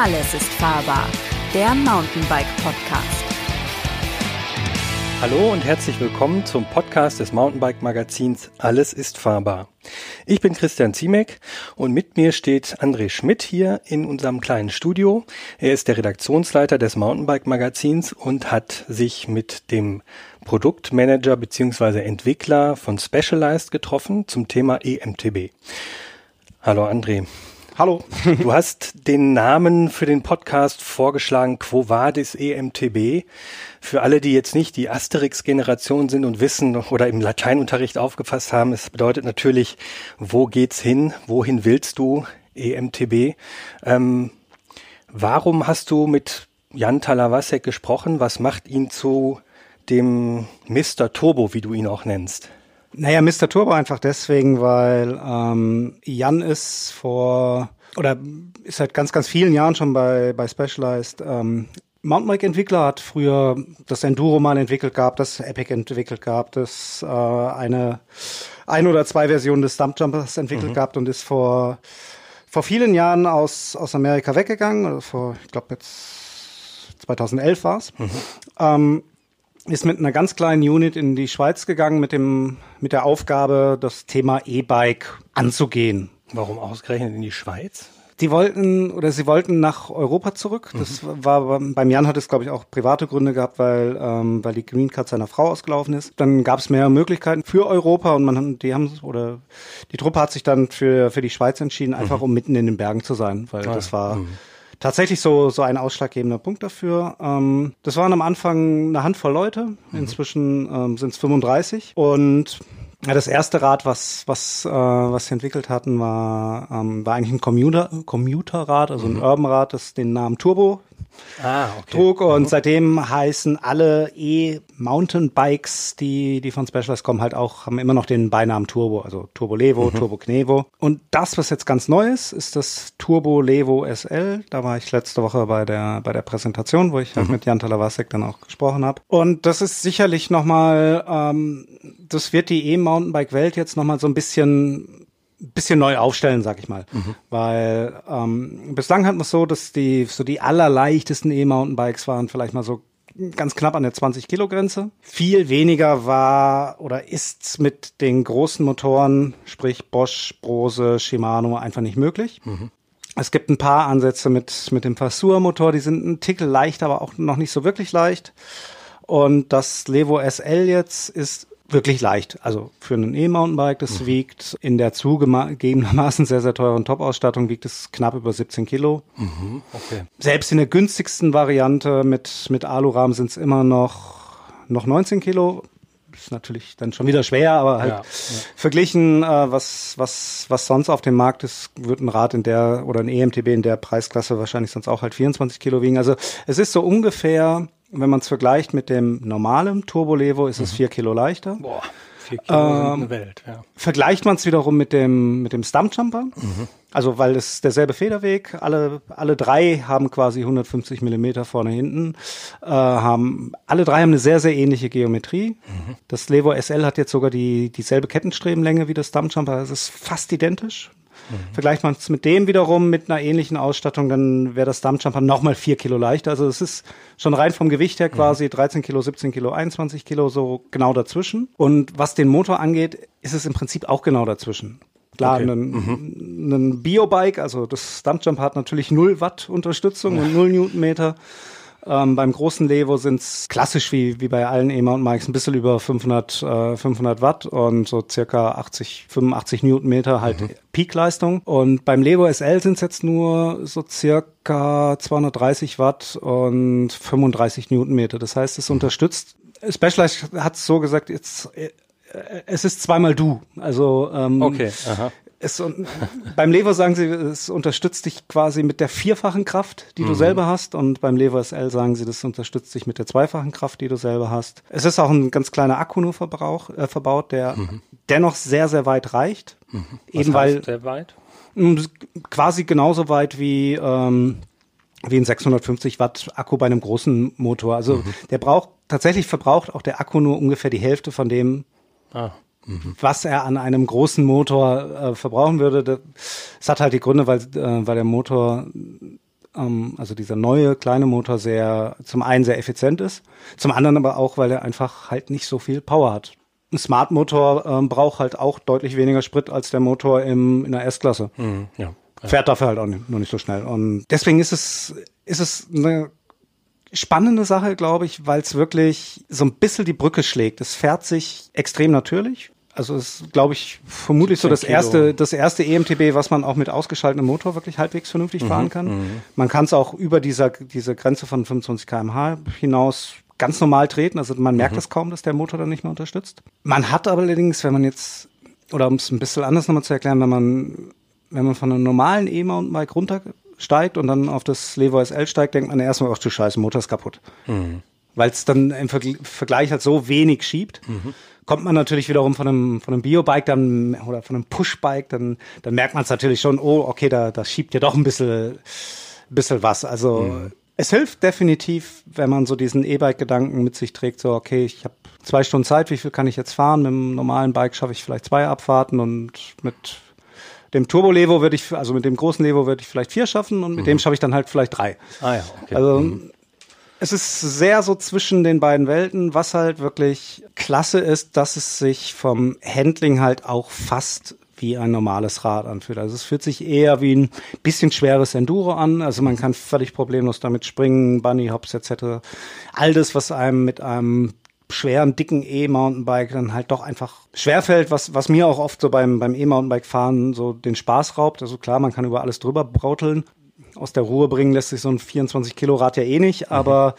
Alles ist fahrbar. Der Mountainbike Podcast. Hallo und herzlich willkommen zum Podcast des Mountainbike Magazins Alles ist fahrbar. Ich bin Christian Ziemek und mit mir steht André Schmidt hier in unserem kleinen Studio. Er ist der Redaktionsleiter des Mountainbike Magazins und hat sich mit dem Produktmanager bzw. Entwickler von Specialized getroffen zum Thema EMTB. Hallo André. Hallo. Du hast den Namen für den Podcast vorgeschlagen, Quo Vadis EMTB. Für alle, die jetzt nicht die Asterix-Generation sind und wissen oder im Lateinunterricht aufgefasst haben, es bedeutet natürlich, wo geht's hin? Wohin willst du? EMTB. Ähm, warum hast du mit Jan Talavasek gesprochen? Was macht ihn zu dem Mr. Turbo, wie du ihn auch nennst? Naja, Mr. Turbo einfach deswegen, weil ähm, Jan ist vor oder ist seit ganz, ganz vielen Jahren schon bei, bei Specialized. Ähm, Mountainbike-Entwickler hat früher das Enduro mal entwickelt gehabt, das Epic entwickelt gehabt, das äh, eine ein oder zwei Versionen des Stumpjumpers entwickelt mhm. gehabt und ist vor vor vielen Jahren aus aus Amerika weggegangen, also vor ich glaube jetzt 2011 war's. Mhm. Ähm, ist mit einer ganz kleinen Unit in die Schweiz gegangen mit dem mit der Aufgabe, das Thema E-Bike anzugehen. Warum ausgerechnet in die Schweiz? Die wollten oder sie wollten nach Europa zurück. Das mhm. war beim Jan hat es glaube ich auch private Gründe gehabt, weil ähm, weil die Green Card seiner Frau ausgelaufen ist. Dann gab es mehr Möglichkeiten für Europa und man die haben oder die Truppe hat sich dann für für die Schweiz entschieden, einfach mhm. um mitten in den Bergen zu sein, weil ah, das war mhm tatsächlich so, so ein ausschlaggebender Punkt dafür. Ähm, das waren am Anfang eine Handvoll Leute, mhm. inzwischen ähm, sind es 35 und ja, das erste Rad, was was äh, was sie entwickelt hatten, war ähm, war eigentlich ein Commuter Commuterrad, also ein mhm. Urban-Rad, das den Namen Turbo ah, okay. trug und mhm. seitdem heißen alle E-Mountainbikes, die die von Specialized kommen, halt auch haben immer noch den Beinamen Turbo, also Turbo Levo, mhm. Turbo Knevo. Und das, was jetzt ganz neu ist, ist das Turbo Levo SL. Da war ich letzte Woche bei der bei der Präsentation, wo ich halt mhm. mit Jan Talavasek dann auch gesprochen habe. Und das ist sicherlich noch mal, ähm, das wird die E-Mountainbike-Welt jetzt noch mal so ein bisschen bisschen neu aufstellen, sag ich mal. Mhm. Weil ähm, bislang hat man es so, dass die so die allerleichtesten E-Mountainbikes waren vielleicht mal so ganz knapp an der 20 Kilo Grenze. Viel weniger war oder ist mit den großen Motoren, sprich Bosch, Brose, Shimano einfach nicht möglich. Mhm. Es gibt ein paar Ansätze mit, mit dem Fasur Motor, die sind ein Tickel leicht, aber auch noch nicht so wirklich leicht. Und das Levo SL jetzt ist wirklich leicht. Also für ein E-Mountainbike, das mhm. wiegt in der zugegebenermaßen sehr, sehr teuren Top-Ausstattung, wiegt es knapp über 17 Kilo. Mhm. Okay. Selbst in der günstigsten Variante mit, mit Alurahmen sind es immer noch, noch 19 Kilo. Ist natürlich dann schon wieder schwer, aber halt ja, ja. verglichen, äh, was, was, was sonst auf dem Markt ist, wird ein Rad in der oder ein EMTB in der Preisklasse wahrscheinlich sonst auch halt 24 Kilo wiegen. Also es ist so ungefähr wenn man es vergleicht mit dem normalen Turbo Levo, ist mhm. es vier Kilo leichter. Boah, vier Kilo ähm, Welt, ja. Vergleicht man es wiederum mit dem, mit dem Stumpjumper, mhm. also weil es derselbe Federweg, alle, alle drei haben quasi 150 Millimeter vorne hinten, äh, haben, alle drei haben eine sehr, sehr ähnliche Geometrie. Mhm. Das Levo SL hat jetzt sogar die, dieselbe Kettenstrebenlänge wie das Stumpjumper, es ist fast identisch. Mhm. Vergleicht man es mit dem wiederum mit einer ähnlichen Ausstattung, dann wäre das Dumpjumper nochmal vier Kilo leichter. Also es ist schon rein vom Gewicht her quasi mhm. 13 Kilo, 17 Kilo, 21 Kilo, so genau dazwischen. Und was den Motor angeht, ist es im Prinzip auch genau dazwischen. Klar, okay. ein, mhm. ein Biobike, also das Stumpjump hat natürlich 0 Watt Unterstützung und 0 Newtonmeter. Ähm, beim großen Levo sind es klassisch wie, wie bei allen E-Mountain-Bikes ein bisschen über 500, äh, 500 Watt und so circa 80, 85 Newtonmeter halt mhm. Peakleistung. Und beim Levo SL sind es jetzt nur so circa 230 Watt und 35 Newtonmeter. Das heißt, es mhm. unterstützt Specialized hat es so gesagt, jetzt äh, es ist zweimal du. Also ähm, okay, aha es, beim Lever sagen sie, es unterstützt dich quasi mit der vierfachen Kraft, die mhm. du selber hast. Und beim Lever SL sagen sie, das unterstützt dich mit der zweifachen Kraft, die du selber hast. Es ist auch ein ganz kleiner Akku nur Verbrauch, äh, verbaut, der mhm. dennoch sehr, sehr weit reicht. Mhm. Was Eben weil sehr weit? Quasi genauso weit wie ähm, wie ein 650 Watt Akku bei einem großen Motor. Also mhm. der braucht tatsächlich verbraucht auch der Akku nur ungefähr die Hälfte von dem, ah mhm. was er an einem großen Motor äh, verbrauchen würde. Das hat halt die Gründe, weil, äh, weil der Motor ähm, also dieser neue kleine Motor sehr, zum einen sehr effizient ist, zum anderen aber auch, weil er einfach halt nicht so viel Power hat. Ein Smart Motor ähm, braucht halt auch deutlich weniger Sprit als der Motor im, in der S-Klasse. Mhm, ja. Fährt dafür halt auch nicht, nur nicht so schnell. Und deswegen ist es, ist es eine spannende Sache, glaube ich, weil es wirklich so ein bisschen die Brücke schlägt. Es fährt sich extrem natürlich. Also es ist, glaube ich, vermutlich so das Kilo. erste, das erste EMTB, was man auch mit ausgeschaltetem Motor wirklich halbwegs vernünftig fahren kann. Man kann es auch über dieser diese Grenze von 25 km/h hinaus ganz normal treten. Also man merkt es kaum, dass der Motor dann nicht mehr unterstützt. Man hat aber allerdings, wenn man jetzt, oder um es ein bisschen anders nochmal zu erklären, wenn man, wenn man von einem normalen E-Mountainbike runtersteigt und dann auf das Levo SL steigt, denkt man erstmal, ach du Scheiße, Motor ist kaputt. Weil es dann im Vergl- Vergleich halt so wenig schiebt. Kommt man natürlich wiederum von einem, von einem Biobike dann oder von einem Pushbike, dann, dann merkt man es natürlich schon, oh, okay, da, da schiebt ja doch ein bisschen, bisschen was. Also es hilft definitiv, wenn man so diesen E-Bike-Gedanken mit sich trägt, so, okay, ich habe zwei Stunden Zeit, wie viel kann ich jetzt fahren? Mit dem normalen Bike schaffe ich vielleicht zwei Abfahrten und mit dem Turbo Levo würde ich, also mit dem großen Levo würde ich vielleicht vier schaffen und mit dem schaffe ich dann halt vielleicht drei. Ah ja, okay. Also es ist sehr so zwischen den beiden Welten, was halt wirklich klasse ist, dass es sich vom Handling halt auch fast wie ein normales Rad anfühlt. Also es fühlt sich eher wie ein bisschen schweres Enduro an. Also man kann völlig problemlos damit springen, Bunny Hops etc. All das, was einem mit einem schweren, dicken E-Mountainbike dann halt doch einfach schwerfällt, was, was mir auch oft so beim, beim E-Mountainbike-Fahren so den Spaß raubt. Also klar, man kann über alles drüber brauteln. Aus der Ruhe bringen lässt sich so ein 24-Kilo-Rad ja eh nicht, aber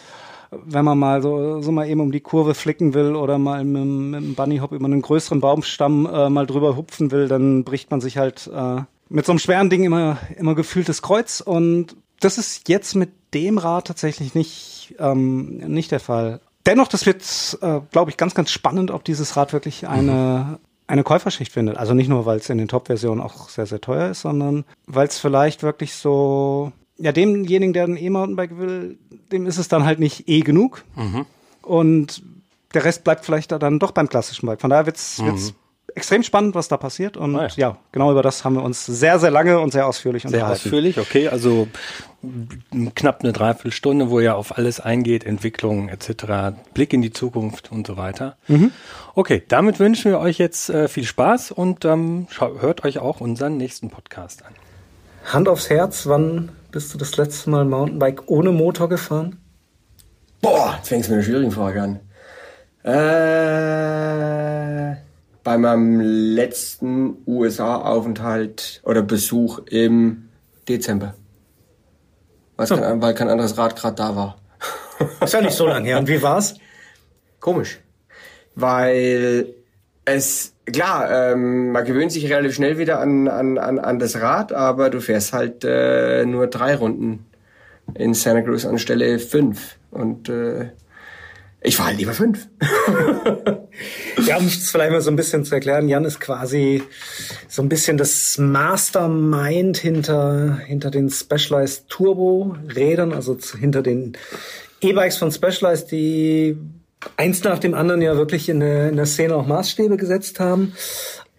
wenn man mal so, so mal eben um die Kurve flicken will oder mal mit, mit einem Bunnyhop über einen größeren Baumstamm äh, mal drüber hupfen will, dann bricht man sich halt äh, mit so einem schweren Ding immer, immer gefühltes Kreuz und das ist jetzt mit dem Rad tatsächlich nicht, ähm, nicht der Fall. Dennoch, das wird, äh, glaube ich, ganz, ganz spannend, ob dieses Rad wirklich eine, eine Käuferschicht findet. Also nicht nur, weil es in den Top-Versionen auch sehr, sehr teuer ist, sondern weil es vielleicht wirklich so, ja, demjenigen, der ein E-Mountainbike will, dem ist es dann halt nicht eh genug. Und der Rest bleibt vielleicht da dann doch beim klassischen Bike. Von daher wird's wird's extrem spannend, was da passiert. Und Ah, ja. ja. genau über das haben wir uns sehr, sehr lange und sehr ausführlich Sehr unterhalten. ausführlich, okay, also knapp eine Dreiviertelstunde, wo ihr auf alles eingeht, Entwicklung etc., Blick in die Zukunft und so weiter. Okay, damit wünschen wir euch jetzt äh, viel Spaß und ähm, hört euch auch unseren nächsten Podcast an. Hand aufs Herz, wann bist du das letzte Mal Mountainbike ohne Motor gefahren? Boah, jetzt fängst du mit einer schwierigen Frage an. Äh, bei meinem letzten USA-Aufenthalt oder Besuch im Dezember. Weil's kein, weil kein anderes Rad gerade da war. Ist ja nicht so lange her. Und wie war's? Komisch. Weil es, klar, ähm, man gewöhnt sich relativ schnell wieder an, an, an, an das Rad, aber du fährst halt äh, nur drei Runden in Santa Cruz anstelle fünf. Und äh, ich fahre halt lieber fünf. Ja, um es vielleicht mal so ein bisschen zu erklären, Jan ist quasi so ein bisschen das Mastermind hinter, hinter den Specialized Turbo Rädern, also hinter den E-Bikes von Specialized, die eins nach dem anderen ja wirklich in der, in der Szene auch Maßstäbe gesetzt haben.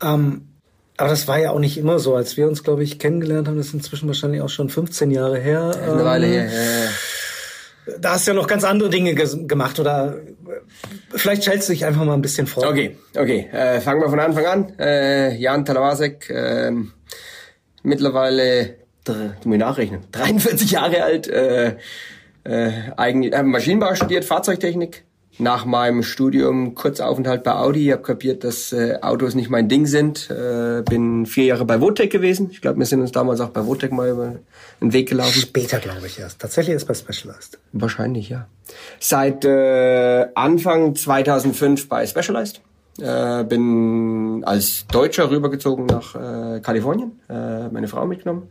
Ähm, aber das war ja auch nicht immer so, als wir uns, glaube ich, kennengelernt haben. Das ist inzwischen wahrscheinlich auch schon 15 Jahre her. Eine Weile Ähm, her. Ja, ja. Da hast du ja noch ganz andere Dinge gemacht oder äh, vielleicht stellst du dich einfach mal ein bisschen vor. Okay, okay. Äh, fangen wir von Anfang an. Äh, Jan Talavasek, ähm, mittlerweile, du mir nachrechnen, 43 Jahre alt, äh, äh, eigentlich, äh, Maschinenbau studiert, Fahrzeugtechnik. Nach meinem Studium Kurzaufenthalt bei Audi, habe kapiert, dass äh, Autos nicht mein Ding sind. Äh, bin vier Jahre bei Votec gewesen. Ich glaube, wir sind uns damals auch bei Votec mal über den Weg gelaufen. Später, glaube ich, erst. Tatsächlich ist bei Specialized. Wahrscheinlich, ja. Seit äh, Anfang 2005 bei Specialized. Äh, bin als Deutscher rübergezogen nach äh, Kalifornien, äh, meine Frau mitgenommen.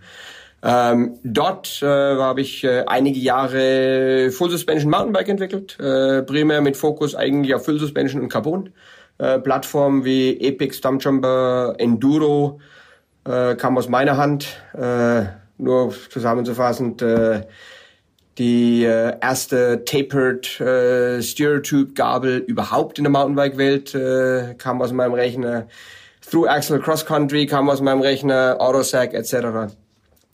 Ähm, dort äh, habe ich äh, einige Jahre Full Suspension Mountainbike entwickelt, äh, primär mit Fokus eigentlich auf Full Suspension und Carbon. Äh, Plattformen wie Epic, Stumpjumper, Enduro äh, kam aus meiner Hand. Äh, nur zusammenzufassend, äh, die äh, erste tapered äh, Steertube Gabel überhaupt in der Mountainbike-Welt äh, kam aus meinem Rechner. Through Axle Cross Country kam aus meinem Rechner, Autosack etc.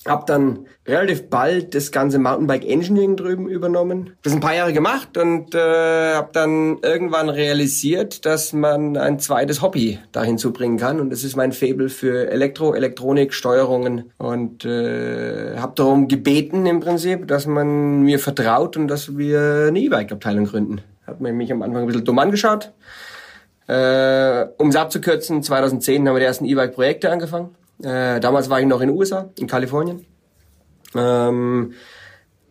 Hab dann relativ bald das ganze Mountainbike Engineering drüben übernommen. Das ein paar Jahre gemacht und äh, habe dann irgendwann realisiert, dass man ein zweites Hobby dahin zubringen kann und das ist mein Fable für Elektro, Elektronik, Steuerungen und äh, habe darum gebeten im Prinzip, dass man mir vertraut und dass wir eine E-Bike-Abteilung gründen. Hat man mich am Anfang ein bisschen dumm angeschaut. Äh, um es abzukürzen, 2010 haben wir die ersten E-Bike-Projekte angefangen. Äh, damals war ich noch in den USA, in Kalifornien. Ähm,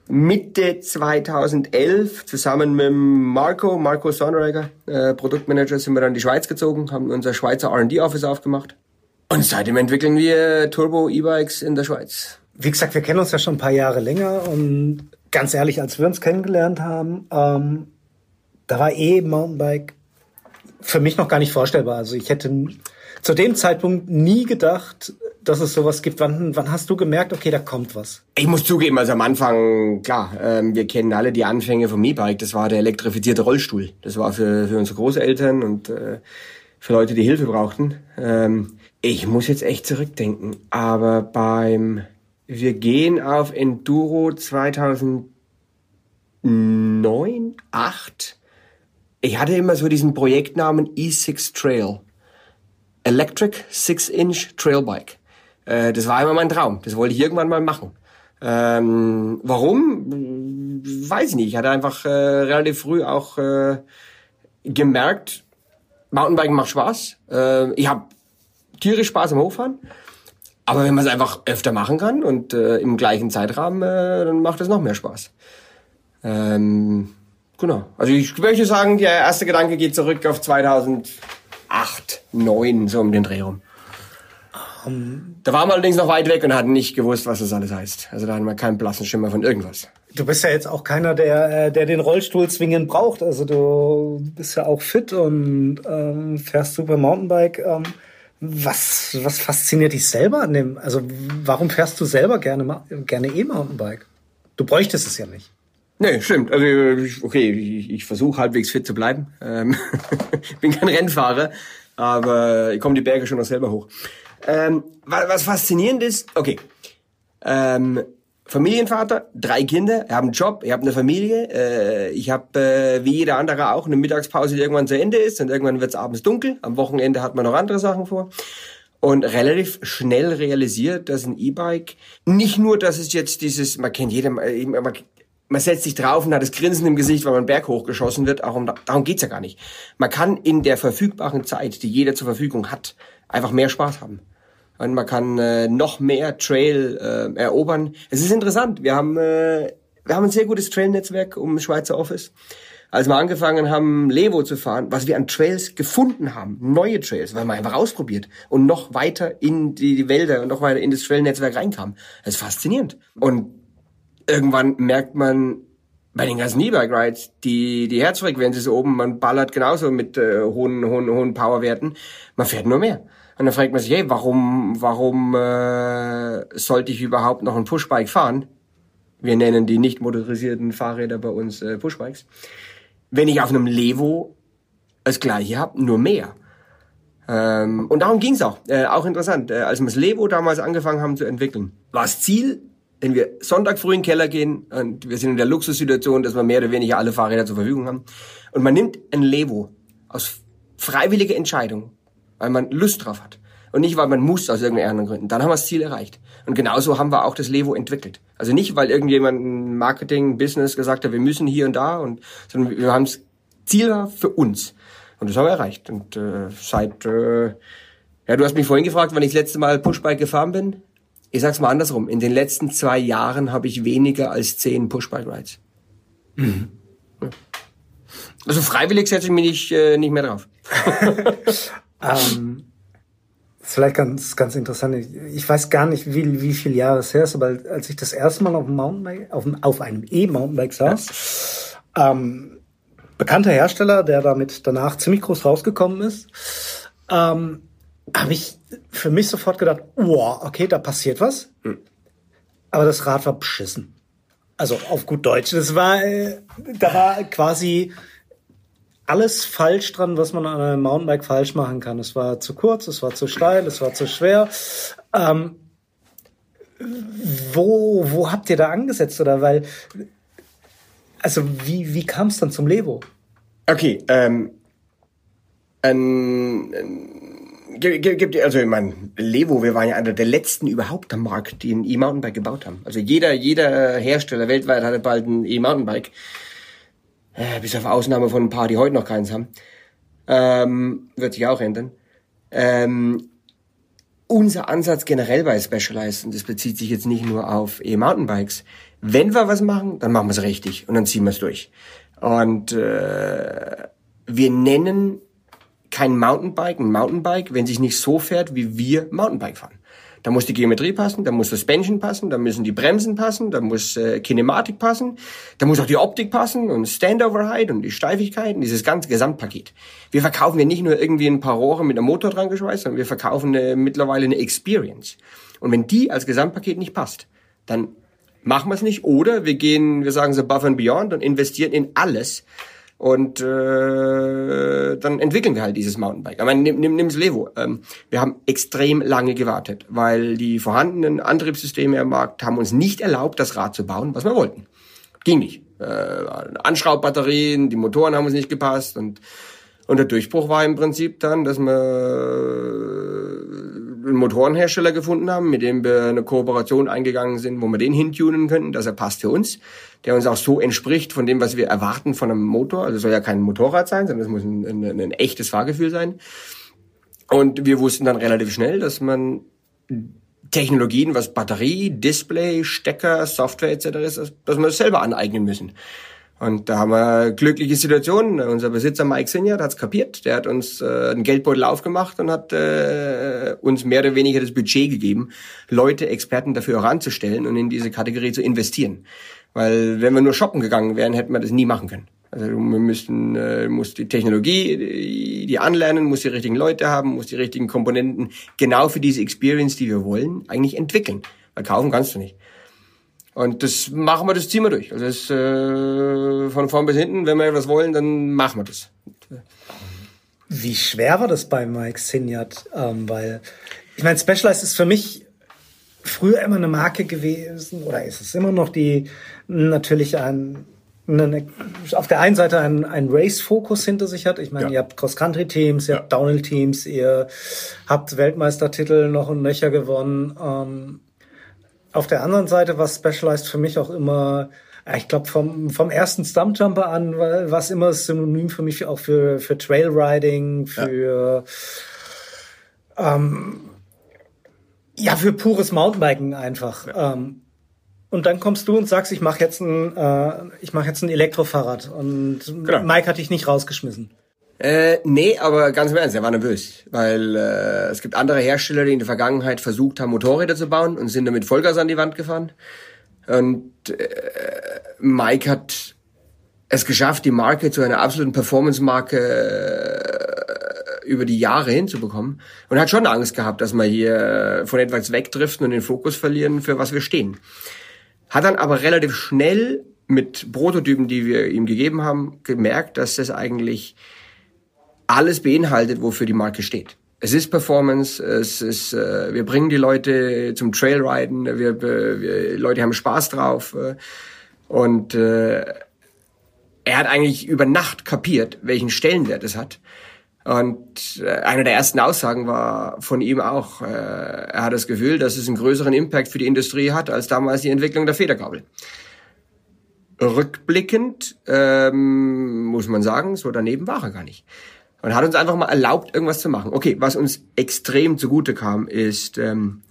Mitte 2011 zusammen mit Marco, Marco Sonrager, äh, Produktmanager, sind wir dann in die Schweiz gezogen, haben unser Schweizer R&D-Office aufgemacht. Und seitdem entwickeln wir Turbo-E-Bikes in der Schweiz. Wie gesagt, wir kennen uns ja schon ein paar Jahre länger und ganz ehrlich, als wir uns kennengelernt haben, ähm, da war eh Mountainbike für mich noch gar nicht vorstellbar. Also ich hätte zu dem Zeitpunkt nie gedacht, dass es sowas gibt. Wann, wann hast du gemerkt, okay, da kommt was? Ich muss zugeben, also am Anfang, klar, ähm, wir kennen alle die Anfänge vom E-Bike. Das war der elektrifizierte Rollstuhl. Das war für, für unsere Großeltern und äh, für Leute, die Hilfe brauchten. Ähm, ich muss jetzt echt zurückdenken. Aber beim, wir gehen auf Enduro 2009, 8. Ich hatte immer so diesen Projektnamen E6 Trail. Electric 6-Inch Trailbike. Äh, das war immer mein Traum. Das wollte ich irgendwann mal machen. Ähm, warum? Weiß ich nicht. Ich hatte einfach äh, relativ früh auch äh, gemerkt, Mountainbiken macht Spaß. Äh, ich habe tierisch Spaß am Hochfahren. Aber wenn man es einfach öfter machen kann und äh, im gleichen Zeitrahmen, äh, dann macht es noch mehr Spaß. Ähm, genau. Also ich möchte sagen, der erste Gedanke geht zurück auf 2000 acht, neun, so um den Dreh rum. Um, da waren wir allerdings noch weit weg und hatten nicht gewusst, was das alles heißt. Also da hatten wir keinen blassen Schimmer von irgendwas. Du bist ja jetzt auch keiner, der, äh, der den Rollstuhl zwingend braucht. Also du bist ja auch fit und ähm, fährst super Mountainbike. Ähm, was, was fasziniert dich selber an dem? Also warum fährst du selber gerne gerne E-Mountainbike? Du bräuchtest es ja nicht. Nee, stimmt. Also okay, ich, ich versuche halbwegs fit zu bleiben. Ähm, bin kein Rennfahrer, aber ich komme die Berge schon noch selber hoch. Ähm, was, was faszinierend ist, okay, ähm, Familienvater, drei Kinder, ich habe einen Job, ich habe eine Familie, äh, ich habe äh, wie jeder andere auch eine Mittagspause, die irgendwann zu Ende ist und irgendwann wird es abends dunkel. Am Wochenende hat man noch andere Sachen vor und relativ schnell realisiert, dass ein E-Bike nicht nur, dass es jetzt dieses, man kennt jeder, äh, man, man setzt sich drauf und hat das Grinsen im Gesicht, weil man Berg hochgeschossen wird. Auch um, darum geht's ja gar nicht. Man kann in der verfügbaren Zeit, die jeder zur Verfügung hat, einfach mehr Spaß haben. Und man kann äh, noch mehr Trail äh, erobern. Es ist interessant. Wir haben, äh, wir haben ein sehr gutes Trail-Netzwerk um Schweizer Office. Als wir angefangen haben, Levo zu fahren, was wir an Trails gefunden haben, neue Trails, weil man einfach ausprobiert und noch weiter in die Wälder und noch weiter in das Trail-Netzwerk reinkam. Das ist faszinierend. Und irgendwann merkt man bei den ganzen E-Bike-Rides, die, die Herzfrequenz ist oben, man ballert genauso mit äh, hohen, hohen, hohen Powerwerten, man fährt nur mehr. Und dann fragt man sich, hey, warum, warum äh, sollte ich überhaupt noch ein Pushbike fahren? Wir nennen die nicht motorisierten Fahrräder bei uns äh, Pushbikes. Wenn ich auf einem Levo das gleiche habe, nur mehr. Ähm, und darum ging's auch. Äh, auch interessant. Äh, als wir das Levo damals angefangen haben zu entwickeln, war das Ziel, wenn wir Sonntag früh in den Keller gehen und wir sind in der Luxussituation, dass wir mehr oder weniger alle Fahrräder zur Verfügung haben und man nimmt ein Levo aus freiwilliger Entscheidung, weil man Lust drauf hat und nicht, weil man muss aus irgendeinen anderen Gründen, dann haben wir das Ziel erreicht. Und genauso haben wir auch das Levo entwickelt. Also nicht, weil irgendjemand Marketing, Business gesagt hat, wir müssen hier und da, und, sondern wir haben das Ziel für uns. Und das haben wir erreicht. Und äh, seit, äh, ja, du hast mich vorhin gefragt, wann ich das letzte Mal Pushbike gefahren bin ich sag's mal andersrum, in den letzten zwei Jahren habe ich weniger als zehn Push-Bike-Rides. Mhm. Also freiwillig setze ich mich nicht, äh, nicht mehr drauf. ähm, das ist vielleicht ganz, ganz interessant. Ich weiß gar nicht, wie, wie viele Jahre es her ist, aber als ich das erste Mal auf einem Mountainbike, auf, auf einem E-Mountainbike saß, ja. ähm, bekannter Hersteller, der damit danach ziemlich groß rausgekommen ist, ähm, habe ich für mich sofort gedacht, wow, okay, da passiert was. Hm. Aber das Rad war beschissen. Also auf gut Deutsch. Das war, äh, da war quasi alles falsch dran, was man an einem Mountainbike falsch machen kann. Es war zu kurz, es war zu steil, es war zu schwer. Ähm, wo, wo habt ihr da angesetzt? Oder weil, also wie, wie kam es dann zum Levo? Okay, ähm, ein, ein, gibt, also ich meine, Levo, wir waren ja einer der letzten überhaupt am Markt, die ein E-Mountainbike gebaut haben. Also jeder, jeder Hersteller weltweit hatte bald ein E-Mountainbike. Äh, bis auf Ausnahme von ein paar, die heute noch keins haben. Ähm, wird sich auch ändern. Ähm, unser Ansatz generell bei Specialized, und das bezieht sich jetzt nicht nur auf E-Mountainbikes, wenn wir was machen, dann machen wir es richtig und dann ziehen wir es durch. Und äh, wir nennen kein Mountainbike ein Mountainbike, wenn sich nicht so fährt, wie wir Mountainbike fahren. Da muss die Geometrie passen, da muss Suspension passen, da müssen die Bremsen passen, da muss äh, Kinematik passen, da muss auch die Optik passen und Standover-Height und die Steifigkeit und dieses ganze Gesamtpaket. Wir verkaufen ja nicht nur irgendwie ein paar Rohre mit einem Motor dran geschweißt, sondern wir verkaufen eine, mittlerweile eine Experience. Und wenn die als Gesamtpaket nicht passt, dann machen wir es nicht. Oder wir gehen, wir sagen so above and beyond und investieren in alles, und äh, dann entwickeln wir halt dieses Mountainbike. Aber nimm, nimm, nimm's Levo. Ähm, wir haben extrem lange gewartet, weil die vorhandenen Antriebssysteme am Markt haben uns nicht erlaubt, das Rad zu bauen, was wir wollten. Ging nicht. Äh, Anschraubbatterien, die Motoren haben uns nicht gepasst und und der Durchbruch war im Prinzip dann, dass wir einen Motorenhersteller gefunden haben, mit dem wir eine Kooperation eingegangen sind, wo wir den hintunen könnten, dass er passt für uns, der uns auch so entspricht von dem, was wir erwarten von einem Motor. Also es soll ja kein Motorrad sein, sondern es muss ein, ein, ein echtes Fahrgefühl sein. Und wir wussten dann relativ schnell, dass man Technologien, was Batterie, Display, Stecker, Software etc. ist, dass wir das selber aneignen müssen. Und da haben wir glückliche Situationen. Unser Besitzer Mike Sinyard hat's kapiert. Der hat uns äh, einen Geldbeutel aufgemacht und hat äh, uns mehr oder weniger das Budget gegeben, Leute, Experten dafür heranzustellen und in diese Kategorie zu investieren. Weil wenn wir nur shoppen gegangen wären, hätten wir das nie machen können. Also wir müssten, äh, muss die Technologie, die, die anlernen, muss die richtigen Leute haben, muss die richtigen Komponenten genau für diese Experience, die wir wollen, eigentlich entwickeln. Weil kaufen kannst du nicht. Und das machen wir, das ziehen wir durch. Also das, äh, von vorn bis hinten, wenn wir etwas wollen, dann machen wir das. Wie schwer war das bei Mike Sinyard? Ähm, weil, ich meine, Specialized ist für mich früher immer eine Marke gewesen, oder ist es immer noch die, natürlich ein, eine, auf der einen Seite ein, ein Race-Fokus hinter sich hat. Ich meine, ja. ihr habt Cross-Country-Teams, ihr ja. habt Downhill-Teams, ihr habt Weltmeistertitel noch und Löcher gewonnen. Ähm, auf der anderen Seite war Specialized für mich auch immer, ich glaube, vom, vom ersten Stumpjumper an war es immer synonym für mich auch für, für Trailriding, für, ja. Ähm, ja, für pures Mountainbiken einfach. Ja. Ähm, und dann kommst du und sagst, ich mache jetzt ein, äh, ich mache jetzt ein Elektrofahrrad. Und genau. Mike hat dich nicht rausgeschmissen. Äh, nee, aber ganz im Ernst, er war nervös, weil äh, es gibt andere Hersteller, die in der Vergangenheit versucht haben, Motorräder zu bauen und sind damit Vollgas an die Wand gefahren. Und äh, Mike hat es geschafft, die Marke zu einer absoluten Performance-Marke äh, über die Jahre hinzubekommen und hat schon Angst gehabt, dass wir hier von etwas wegdriften und den Fokus verlieren, für was wir stehen. Hat dann aber relativ schnell mit Prototypen, die wir ihm gegeben haben, gemerkt, dass das eigentlich alles beinhaltet, wofür die Marke steht. Es ist Performance, es ist, äh, wir bringen die Leute zum Trailriden, wir, wir Leute haben Spaß drauf äh, und äh, er hat eigentlich über Nacht kapiert, welchen Stellenwert es hat. Und äh, eine der ersten Aussagen war von ihm auch, äh, er hat das Gefühl, dass es einen größeren Impact für die Industrie hat als damals die Entwicklung der Federgabel. Rückblickend ähm, muss man sagen, so daneben war er gar nicht und hat uns einfach mal erlaubt, irgendwas zu machen. Okay, was uns extrem zugute kam, ist, ähm,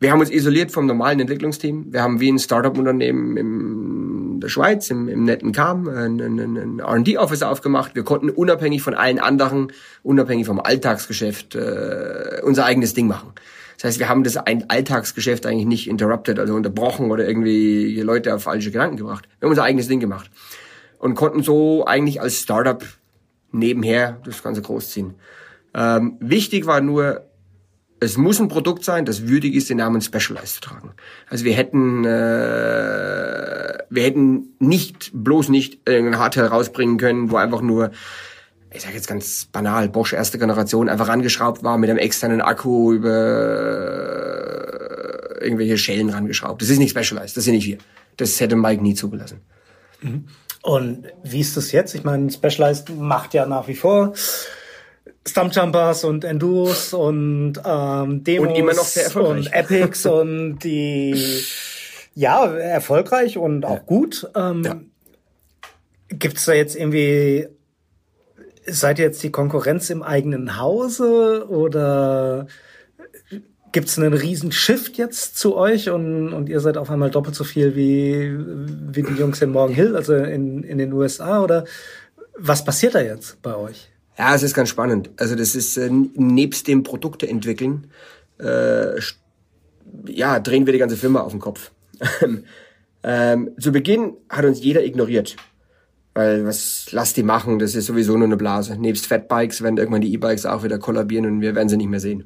wir haben uns isoliert vom normalen Entwicklungsteam. Wir haben wie ein Startup-Unternehmen in der Schweiz, im, im netten Kam, ein, ein, ein R&D-Office aufgemacht. Wir konnten unabhängig von allen anderen, unabhängig vom Alltagsgeschäft, äh, unser eigenes Ding machen. Das heißt, wir haben das Alltagsgeschäft eigentlich nicht interrupted, also unterbrochen oder irgendwie Leute auf falsche Gedanken gebracht. Wir haben unser eigenes Ding gemacht und konnten so eigentlich als Startup nebenher das Ganze großziehen. Ähm, wichtig war nur, es muss ein Produkt sein, das würdig ist, den Namen Specialized zu tragen. Also wir hätten, äh, wir hätten nicht, bloß nicht irgendein Hardtail rausbringen können, wo einfach nur, ich sage jetzt ganz banal, Bosch erste Generation einfach angeschraubt war mit einem externen Akku über irgendwelche Schellen rangeschraubt. Das ist nicht Specialized, das sind nicht wir. Das hätte Mike nie zugelassen. Und wie ist das jetzt? Ich meine, Specialized macht ja nach wie vor Stumpjumpers und Enduros und ähm, Demos Und immer noch sehr und Epics und die ja erfolgreich und auch gut. Ähm, Ja. Gibt's da jetzt irgendwie seid ihr jetzt die Konkurrenz im eigenen Hause oder gibt's einen riesen Shift jetzt zu euch und, und ihr seid auf einmal doppelt so viel wie, wie die Jungs in Morgan Hill, also in, in den USA oder was passiert da jetzt bei euch? Ja, es ist ganz spannend. Also das ist äh, nebst dem Produkte entwickeln, äh, ja, drehen wir die ganze Firma auf den Kopf. ähm, zu Beginn hat uns jeder ignoriert. Weil was lass die machen, das ist sowieso nur eine Blase. Nebst Fatbikes werden irgendwann die E-Bikes auch wieder kollabieren und wir werden sie nicht mehr sehen.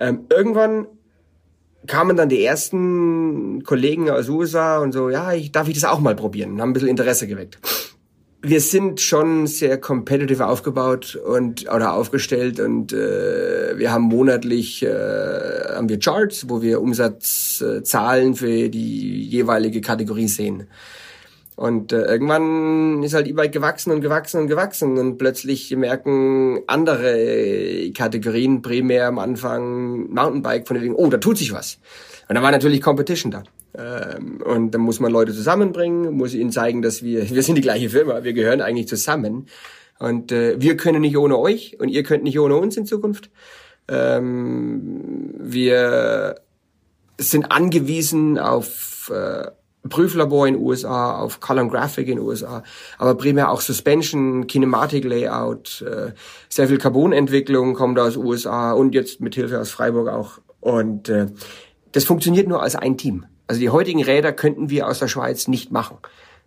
Ähm, irgendwann kamen dann die ersten Kollegen aus USA und so, ja, ich, darf ich das auch mal probieren? Und haben ein bisschen Interesse geweckt wir sind schon sehr competitive aufgebaut und oder aufgestellt und äh, wir haben monatlich äh, haben wir Charts, wo wir Umsatzzahlen äh, für die jeweilige Kategorie sehen. Und äh, irgendwann ist halt E-Bike gewachsen und gewachsen und gewachsen und plötzlich merken andere äh, Kategorien primär am Anfang Mountainbike von wegen, oh, da tut sich was. Und da war natürlich Competition da. Ähm, und dann muss man Leute zusammenbringen, muss ihnen zeigen, dass wir, wir sind die gleiche Firma, wir gehören eigentlich zusammen. Und äh, wir können nicht ohne euch und ihr könnt nicht ohne uns in Zukunft. Ähm, wir sind angewiesen auf äh, Prüflabor in USA, auf Color Graphic in USA, aber primär auch Suspension, Kinematic Layout, äh, sehr viel Carbonentwicklung kommt aus USA und jetzt mit Hilfe aus Freiburg auch. Und äh, das funktioniert nur als ein Team. Also die heutigen Räder könnten wir aus der Schweiz nicht machen.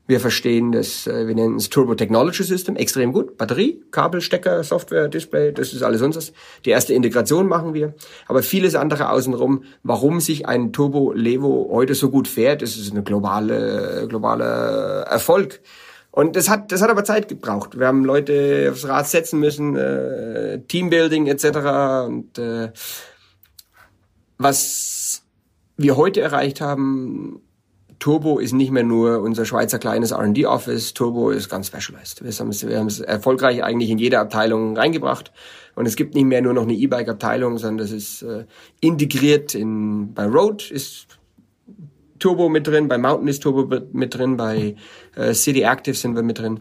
Wir verstehen das, äh, wir nennen es Turbo Technology System, extrem gut. Batterie, Kabel, Stecker, Software, Display, das ist alles unseres. Die erste Integration machen wir. Aber vieles andere außenrum, warum sich ein Turbo Levo heute so gut fährt, das ist eine globale, globaler Erfolg. Und das hat, das hat aber Zeit gebraucht. Wir haben Leute aufs Rad setzen müssen, äh, Teambuilding etc. Und äh, was wir heute erreicht haben, Turbo ist nicht mehr nur unser Schweizer kleines R&D-Office. Turbo ist ganz specialized. Wir haben, es, wir haben es erfolgreich eigentlich in jede Abteilung reingebracht. Und es gibt nicht mehr nur noch eine E-Bike-Abteilung, sondern das ist äh, integriert in, bei Road ist Turbo mit drin, bei Mountain ist Turbo mit drin, bei äh, City Active sind wir mit drin.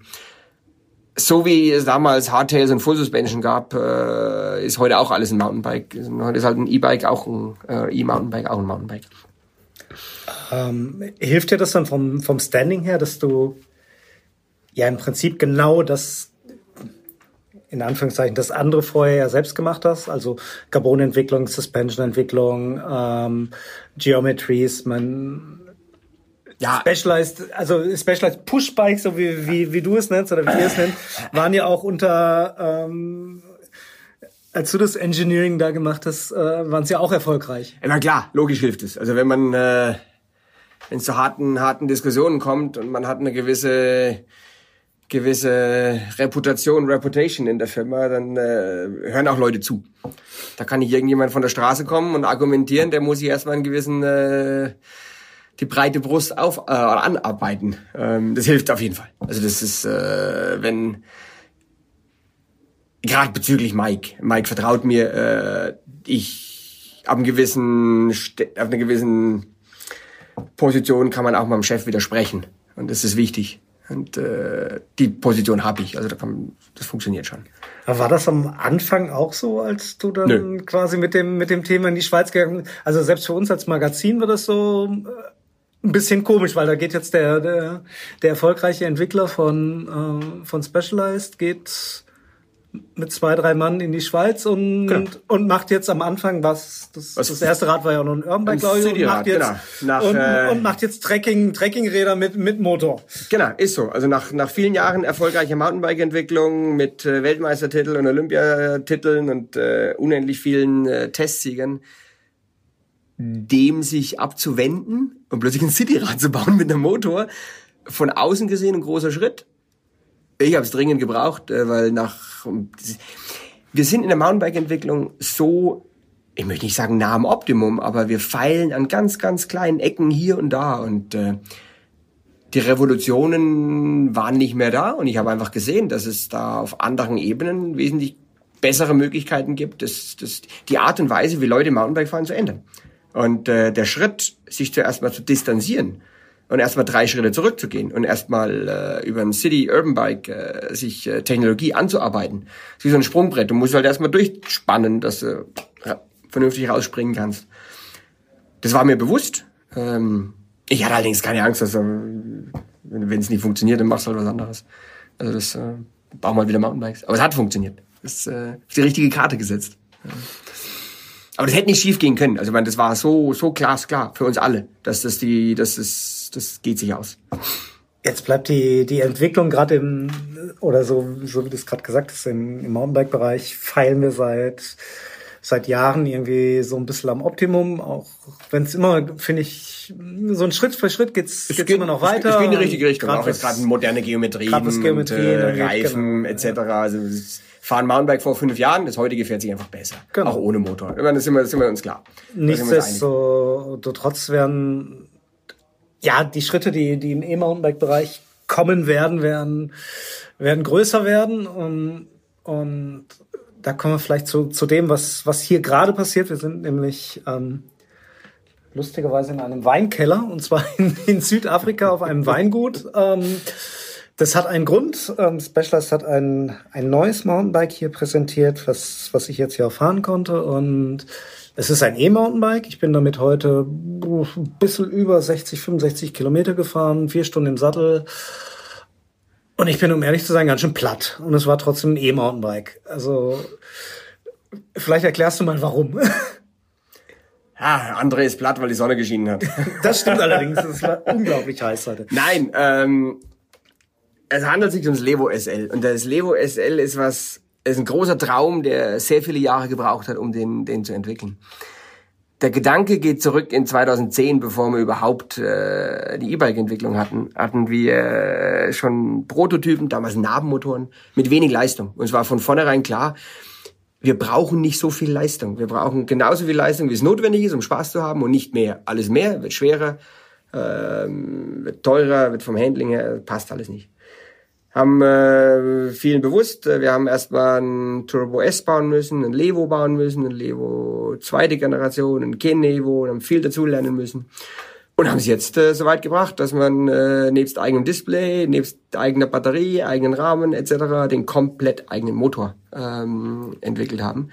So wie es damals Hardtails und Full Suspension gab, äh, ist heute auch alles ein Mountainbike. Heute ist halt ein E-Bike auch ein äh, E-Mountainbike auch ein Mountainbike. Ähm, hilft dir das dann vom, vom Standing her, dass du ja im Prinzip genau das, in Anführungszeichen, das andere vorher ja selbst gemacht hast? Also Carbonentwicklung, Suspension-Entwicklung, ähm, Geometries, man Ja, Specialized, also Specialized Pushbikes, so wie, wie, wie du es nennst oder wie ihr es nennt, waren ja auch unter, ähm, als du das Engineering da gemacht hast, äh, waren es ja auch erfolgreich. Na klar, logisch hilft es. Also wenn man, äh, wenn es zu harten, harten Diskussionen kommt und man hat eine gewisse, gewisse Reputation, Reputation in der Firma, dann äh, hören auch Leute zu. Da kann nicht irgendjemand von der Straße kommen und argumentieren, der muss sich erstmal einen gewissen äh, die breite Brust auf äh, anarbeiten. Ähm, das hilft auf jeden Fall. Also das ist, äh, wenn gerade bezüglich Mike. Mike vertraut mir. Äh, ich ab einem gewissen auf einer gewissen Position kann man auch meinem Chef widersprechen und das ist wichtig. Und äh, die Position habe ich. Also da kann, das funktioniert schon. Aber war das am Anfang auch so, als du dann Nö. quasi mit dem, mit dem Thema in die Schweiz gegangen bist? Also selbst für uns als Magazin war das so äh, ein bisschen komisch, weil da geht jetzt der, der, der erfolgreiche Entwickler von, äh, von Specialized geht mit zwei, drei Mann in die Schweiz und, Genau. und macht jetzt am Anfang was, das, Was- das erste Rad war ja noch ein Urbanbike, glaube ich, und macht jetzt, genau. Nach, und, äh, und macht jetzt Trekking, Trekkingräder mit, mit Motor. Genau, ist so. Also nach, nach vielen Jahren erfolgreicher Mountainbike-Entwicklung mit äh, Weltmeistertiteln und Olympiatiteln und äh, unendlich vielen äh, Testsiegern, dem sich abzuwenden und plötzlich ein Cityrad zu bauen mit einem Motor, von außen gesehen ein großer Schritt. Ich habe es dringend gebraucht, äh, weil nach wir sind in der Mountainbike-Entwicklung so ich möchte nicht sagen nah am Optimum, aber wir feilen an ganz, ganz kleinen Ecken hier und da und äh, die Revolutionen waren nicht mehr da und ich habe einfach gesehen, dass es da auf anderen Ebenen wesentlich bessere Möglichkeiten gibt, das, das, die Art und Weise, wie Leute Mountainbike fahren, zu ändern. Und äh, der Schritt, sich zuerst mal zu distanzieren und erstmal drei Schritte zurückzugehen und erstmal äh, über ein City Urban Bike äh, sich äh, Technologie anzuarbeiten, wie so ein Sprungbrett. Du musst halt erstmal durchspannen, dass du vernünftig rausspringen kannst. Das war mir bewusst. Ähm, ich hatte allerdings keine Angst, dass äh, wenn es nicht funktioniert, dann machst du halt was anderes. Also das äh, bau mal wieder Mountainbikes. Aber es hat funktioniert. Das ist äh, auf die richtige Karte gesetzt. Aber das hätte nicht schief gehen können. Also ich meine, das war so so glasklar für uns alle, dass das die, das das geht sich aus. Jetzt bleibt die die Entwicklung gerade im oder so so wie du es gerade gesagt hast im, im Mountainbike-Bereich feilen wir seit seit Jahren irgendwie so ein bisschen am Optimum, auch wenn es immer, finde ich, so ein Schritt für Schritt geht's, es geht's geht, immer noch weiter. Es geht in die richtige Richtung, Grad auch jetzt gerade moderne Geometrien, was Geometrien und, äh, angeht, Reifen genau, etc. Also fahren Mountainbike vor fünf Jahren, das heutige fährt sich einfach besser, Genau. auch ohne Motor. Ich meine, Das sind wir, das sind wir uns klar. Nichtsdestotrotz werden ja die Schritte, die die im E-Mountainbike-Bereich kommen werden, werden werden größer werden und, und da kommen wir vielleicht zu, zu dem, was was hier gerade passiert. Wir sind nämlich ähm, lustigerweise in einem Weinkeller und zwar in, in Südafrika auf einem Weingut. Ähm, das hat einen Grund. Ähm, Specialized hat ein, ein neues Mountainbike hier präsentiert, was, was ich jetzt hier auch fahren konnte. Und es ist ein E-Mountainbike. Ich bin damit heute ein bisschen über 60, 65 Kilometer gefahren, vier Stunden im Sattel. Und ich bin, um ehrlich zu sein, ganz schön platt. Und es war trotzdem ein E-Mountainbike. Also, vielleicht erklärst du mal, warum. Ja, André ist platt, weil die Sonne geschienen hat. Das stimmt allerdings. Es war unglaublich heiß heute. Nein, ähm, es handelt sich ums Levo SL. Und das Levo SL ist was, ist ein großer Traum, der sehr viele Jahre gebraucht hat, um den, den zu entwickeln. Der Gedanke geht zurück in 2010, bevor wir überhaupt äh, die E-Bike-Entwicklung hatten. Hatten wir äh, schon Prototypen, damals Nabenmotoren, mit wenig Leistung. Und es war von vornherein klar, wir brauchen nicht so viel Leistung. Wir brauchen genauso viel Leistung, wie es notwendig ist, um Spaß zu haben und nicht mehr. Alles mehr wird schwerer, ähm, wird teurer, wird vom Handling her, passt alles nicht. Haben äh, vielen bewusst, äh, wir haben erstmal ein Turbo S bauen müssen, ein Levo bauen müssen, ein Levo zweite Generation, ein Ken Evo und haben viel dazu lernen müssen. Und haben es jetzt äh, so weit gebracht, dass man äh, nebst eigenem Display, nebst eigener Batterie, eigenen Rahmen etc. den komplett eigenen Motor ähm, entwickelt haben.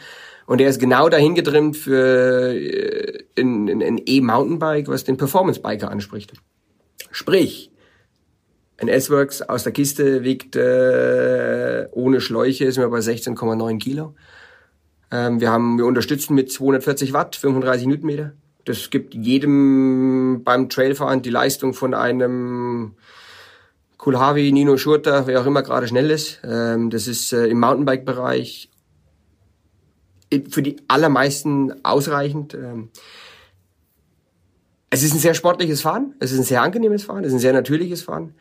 Und der ist genau dahin getrimmt für äh, ein E-Mountainbike, was den Performance-Biker anspricht. Sprich, ein S-Works aus der Kiste wiegt äh, ohne Schläuche, sind wir bei 16,9 Kilo. Ähm, wir haben, wir unterstützen mit 240 Watt, 35 Newtonmeter. Das gibt jedem beim Trailfahren die Leistung von einem Kulhavi, Nino Schurter, wer auch immer gerade schnell ist. Ähm, das ist äh, im Mountainbike-Bereich für die allermeisten ausreichend. Ähm, es ist ein sehr sportliches Fahren, es ist ein sehr angenehmes Fahren, es ist ein sehr natürliches Fahren.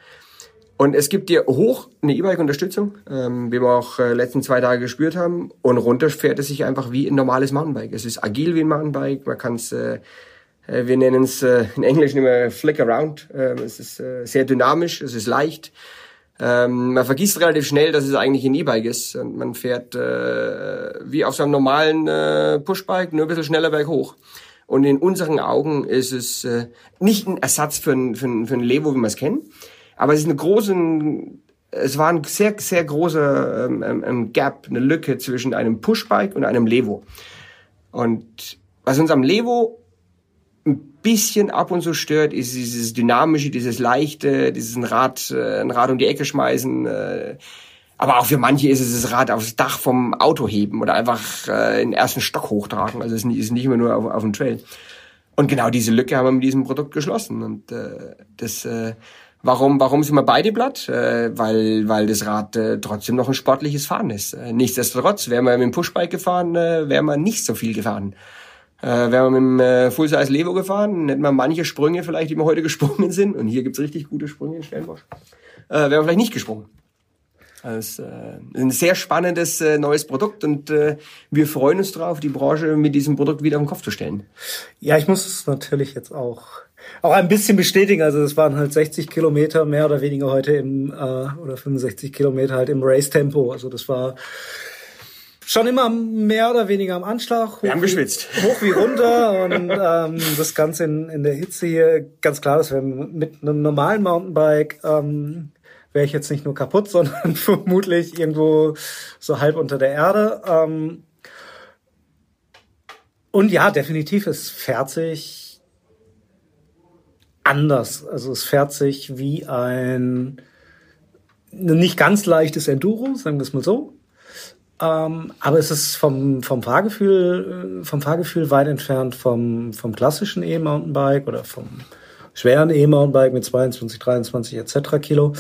Und es gibt dir hoch eine E-Bike-Unterstützung, ähm, wie wir auch äh, letzten zwei Tage gespürt haben. Und runter fährt es sich einfach wie ein normales Mountainbike. Es ist agil wie ein Mountainbike. Man kann es, äh, äh, wir nennen es äh, in Englisch immer Flick Around. Ähm, es ist äh, sehr dynamisch, es ist leicht. Ähm, man vergisst relativ schnell, dass es eigentlich ein E-Bike ist. Und man fährt äh, wie auf so einem normalen äh, Pushbike, nur ein bisschen schneller berghoch. Und in unseren Augen ist es äh, nicht ein Ersatz für ein, für ein, für ein Levo, wie wir es kennen. Aber es ist eine große, es war ein sehr, sehr großer ähm, ähm, Gap, eine Lücke zwischen einem Pushbike und einem Levo. Und was uns am Levo ein bisschen ab und zu stört, ist dieses dynamische, dieses leichte, dieses ein Rad, äh, ein Rad um die Ecke schmeißen. Äh, aber auch für manche ist es das Rad aufs Dach vom Auto heben oder einfach äh, den ersten Stock hochtragen. Also es ist nicht, immer nur auf, auf dem Trail. Und genau diese Lücke haben wir mit diesem Produkt geschlossen. Und äh, das Warum, warum sind wir beide platt? Äh, weil, weil das Rad äh, trotzdem noch ein sportliches Fahren ist. Äh, nichtsdestotrotz, wären wir mit dem Pushbike gefahren, äh, wären wir nicht so viel gefahren. Äh, wären wir mit dem äh, Full-Size Levo gefahren, hätten wir manche Sprünge vielleicht, die wir heute gesprungen sind, und hier gibt's richtig gute Sprünge in Stellenbosch, äh, wären wir vielleicht nicht gesprungen. Also, äh, ein sehr spannendes äh, neues Produkt und äh, wir freuen uns darauf, die Branche mit diesem Produkt wieder auf den Kopf zu stellen. Ja, ich muss es natürlich jetzt auch auch ein bisschen bestätigen. Also es waren halt 60 Kilometer mehr oder weniger heute im äh, oder 65 Kilometer halt im Race-Tempo. Also das war schon immer mehr oder weniger am Anschlag. Wir haben geschwitzt. Hoch wie runter und ähm, das Ganze in, in der Hitze hier. Ganz klar, dass wir mit einem normalen Mountainbike ähm, wäre ich jetzt nicht nur kaputt, sondern vermutlich irgendwo so halb unter der Erde. Ähm, und ja, definitiv, fährt sich anders. Also es fährt sich wie ein nicht ganz leichtes Enduro, sagen wir es mal so. Ähm, aber es ist vom, vom Fahrgefühl, äh, vom Fahrgefühl weit entfernt vom, vom klassischen E-Mountainbike oder vom schweren E-Mountainbike mit 22, 23 etc. Kilo.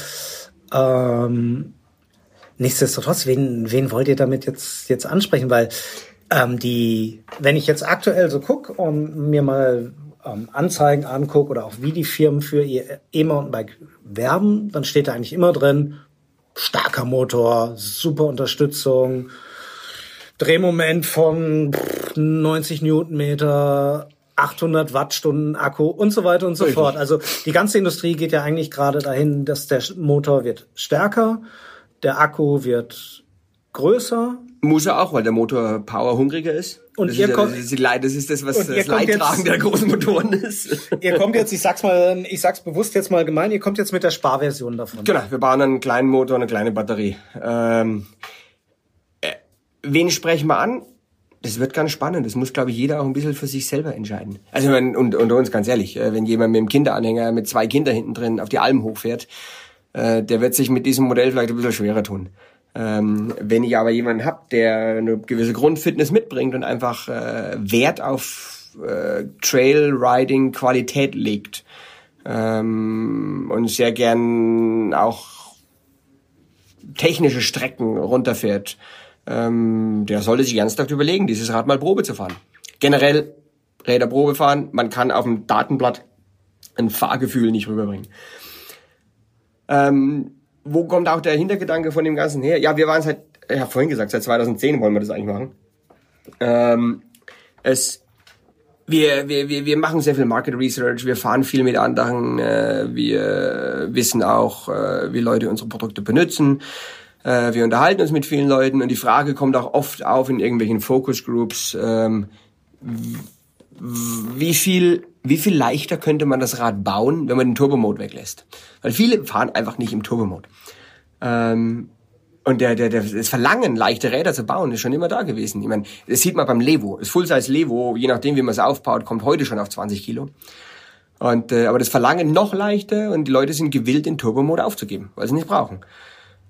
Ähm, nichtsdestotrotz, wen, wen wollt ihr damit jetzt, jetzt ansprechen? Weil ähm, die, wenn ich jetzt aktuell so gucke und mir mal ähm, Anzeigen angucke oder auch wie die Firmen für ihr E-Mountainbike werben, dann steht da eigentlich immer drin, starker Motor, super Unterstützung, Drehmoment von 90 Newtonmeter, 800 Wattstunden Akku und so weiter und so Richtig. fort. Also die ganze Industrie geht ja eigentlich gerade dahin, dass der Motor wird stärker, der Akku wird größer. Muss er auch, weil der Motor Power hungriger ist. Und das ihr ist kommt, ja, das, ist das, was das Leidtragen der großen Motoren ist. Ihr kommt jetzt, ich sag's mal, ich sag's bewusst jetzt mal gemein, ihr kommt jetzt mit der Sparversion davon. Genau, wir bauen einen kleinen Motor und eine kleine Batterie. Ähm, äh, wen sprechen wir an? Das wird ganz spannend. Das muss, glaube ich, jeder auch ein bisschen für sich selber entscheiden. Also und unter uns ganz ehrlich, äh, wenn jemand mit dem Kinderanhänger mit zwei Kindern hinten drin auf die Alm hochfährt, äh, der wird sich mit diesem Modell vielleicht ein bisschen schwerer tun. Ähm, wenn ich aber jemanden hab, der eine gewisse Grundfitness mitbringt und einfach äh, Wert auf äh, Trail-Riding Qualität legt ähm, und sehr gern auch technische Strecken runterfährt, ähm, der sollte sich ernsthaft überlegen, dieses Rad mal Probe zu fahren. Generell Räder Probe fahren, man kann auf dem Datenblatt ein Fahrgefühl nicht rüberbringen. Ähm, wo kommt auch der Hintergedanke von dem Ganzen her? Ja, wir waren seit, ich habe vorhin gesagt, seit 2010 wollen wir das eigentlich machen. Ähm, es, wir, wir, wir, wir machen sehr viel Market Research, wir fahren viel mit anderen, äh, wir wissen auch, äh, wie Leute unsere Produkte benutzen. Äh, wir unterhalten uns mit vielen Leuten und die Frage kommt auch oft auf in irgendwelchen Focus Groups, ähm, wie viel, wie viel leichter könnte man das Rad bauen, wenn man den Turbo-Mode weglässt? Weil viele fahren einfach nicht im Turbo-Mode. Ähm, und der, der, der, das Verlangen, leichte Räder zu bauen, ist schon immer da gewesen. Ich meine, das sieht man beim Levo. Das Full-Size Levo, je nachdem, wie man es aufbaut, kommt heute schon auf 20 Kilo. Und, äh, aber das Verlangen noch leichter und die Leute sind gewillt, den Turbo-Mode aufzugeben, weil sie nicht brauchen.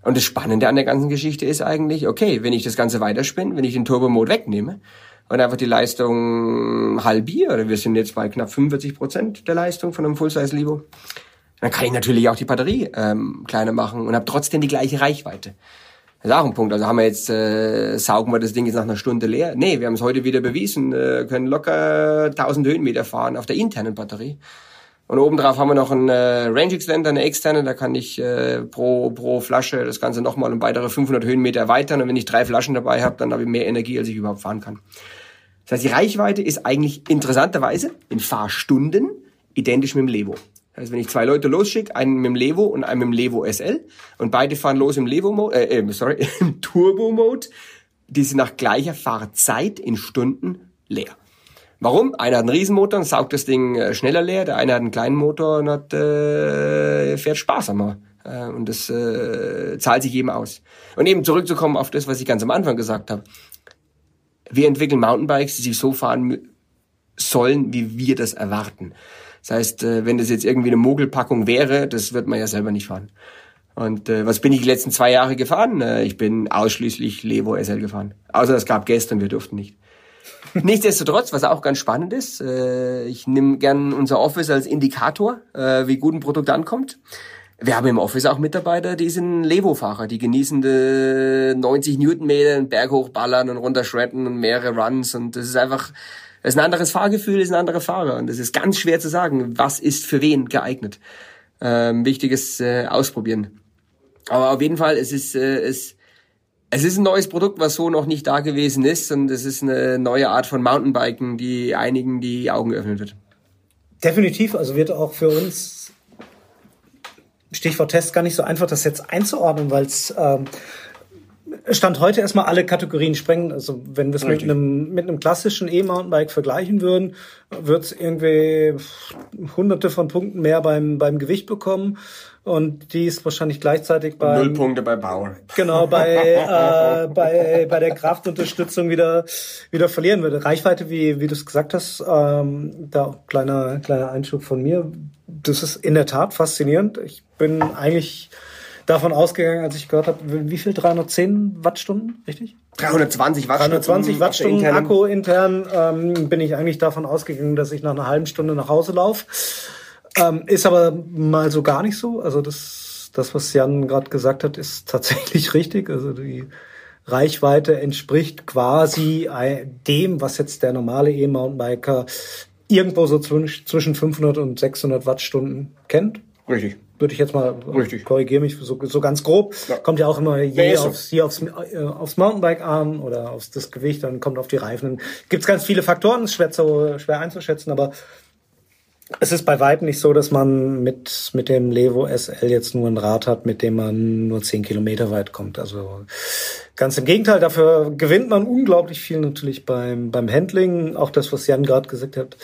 Und das Spannende an der ganzen Geschichte ist eigentlich, okay, wenn ich das Ganze weiterspinne, wenn ich den Turbo-Mode wegnehme und einfach die Leistung halbiere, wir sind jetzt bei knapp 45 Prozent der Leistung von einem Full-Size-Libo, dann kann ich natürlich auch die Batterie ähm, kleiner machen und habe trotzdem die gleiche Reichweite. Das ist auch ein Punkt. Also haben wir jetzt, äh, saugen wir das Ding jetzt nach einer Stunde leer? Nee, wir haben es heute wieder bewiesen, äh, können locker 1000 Höhenmeter fahren auf der internen Batterie. Und obendrauf haben wir noch einen äh, Range Extender, eine externe, da kann ich äh, pro, pro Flasche das Ganze nochmal um weitere 500 Höhenmeter erweitern. Und wenn ich drei Flaschen dabei habe, dann habe ich mehr Energie, als ich überhaupt fahren kann. Das heißt, die Reichweite ist eigentlich interessanterweise in Fahrstunden identisch mit dem Levo. Das heißt, wenn ich zwei Leute losschicke, einen mit dem Levo und einen mit dem Levo SL und beide fahren los im Levo-Mode, äh, äh, sorry, im Turbo-Mode, die sind nach gleicher Fahrzeit in Stunden leer. Warum? Einer hat einen Riesenmotor und saugt das Ding äh, schneller leer, der eine hat einen kleinen Motor und hat, äh, fährt sparsamer. Äh, und das äh, zahlt sich eben aus. Und eben zurückzukommen auf das, was ich ganz am Anfang gesagt habe. Wir entwickeln Mountainbikes, die sich so fahren sollen, wie wir das erwarten. Das heißt, äh, wenn das jetzt irgendwie eine Mogelpackung wäre, das wird man ja selber nicht fahren. Und äh, was bin ich die letzten zwei Jahre gefahren? Äh, ich bin ausschließlich Levo SL gefahren. Außer es gab Gäste und wir durften nicht. Nichtsdestotrotz, was auch ganz spannend ist, äh, ich nehme gern unser Office als Indikator, äh, wie gut ein Produkt ankommt. Wir haben im Office auch Mitarbeiter, die sind Levo-Fahrer, die genießen die 90 Newtonmeter, einen Berg hochballern und runterschredden und mehrere Runs und das ist einfach, das ist ein anderes Fahrgefühl, ist ein anderer Fahrer und das ist ganz schwer zu sagen, was ist für wen geeignet. Ähm, wichtig ist äh, ausprobieren. Aber auf jeden Fall, es ist, äh, es, es ist ein neues Produkt, was so noch nicht da gewesen ist. Und es ist eine neue Art von Mountainbiken, die einigen die Augen geöffnet wird. Definitiv, also wird auch für uns Stichwort Test gar nicht so einfach, das jetzt einzuordnen, weil es ähm, Stand heute erstmal alle Kategorien sprengen. Also wenn wir es mit einem, mit einem klassischen E-Mountainbike vergleichen würden, wird es irgendwie hunderte von Punkten mehr beim, beim Gewicht bekommen. Und die ist wahrscheinlich gleichzeitig bei Null Punkte bei Bauer. genau bei äh, bei bei der Kraftunterstützung wieder wieder verlieren würde. Reichweite, wie wie du es gesagt hast, ähm, da kleiner kleiner Einschub von mir. Das ist in der Tat faszinierend. Ich bin eigentlich davon ausgegangen, als ich gehört habe, wie viel 310 Wattstunden, richtig? 320 Wattstunden. 320 Wattstunden internen- Akku intern ähm, bin ich eigentlich davon ausgegangen, dass ich nach einer halben Stunde nach Hause laufe. Ähm, ist aber mal so gar nicht so. Also das, das was Jan gerade gesagt hat, ist tatsächlich richtig. Also die Reichweite entspricht quasi ein- dem, was jetzt der normale E-Mountainbiker irgendwo so zwischen zwischen 500 und 600 Wattstunden kennt. Richtig. Würde ich jetzt mal Richtig. korrigiere mich so, so ganz grob. Ja. Kommt ja auch immer je aufs, je aufs, äh, aufs Mountainbike an oder aufs das Gewicht, dann kommt auf die Reifen. Gibt es ganz viele Faktoren, ist schwer, zu, schwer einzuschätzen, aber es ist bei weitem nicht so, dass man mit, mit dem Levo SL jetzt nur ein Rad hat, mit dem man nur 10 Kilometer weit kommt. Also ganz im Gegenteil, dafür gewinnt man unglaublich viel natürlich beim, beim Handling. Auch das, was Jan gerade gesagt hat,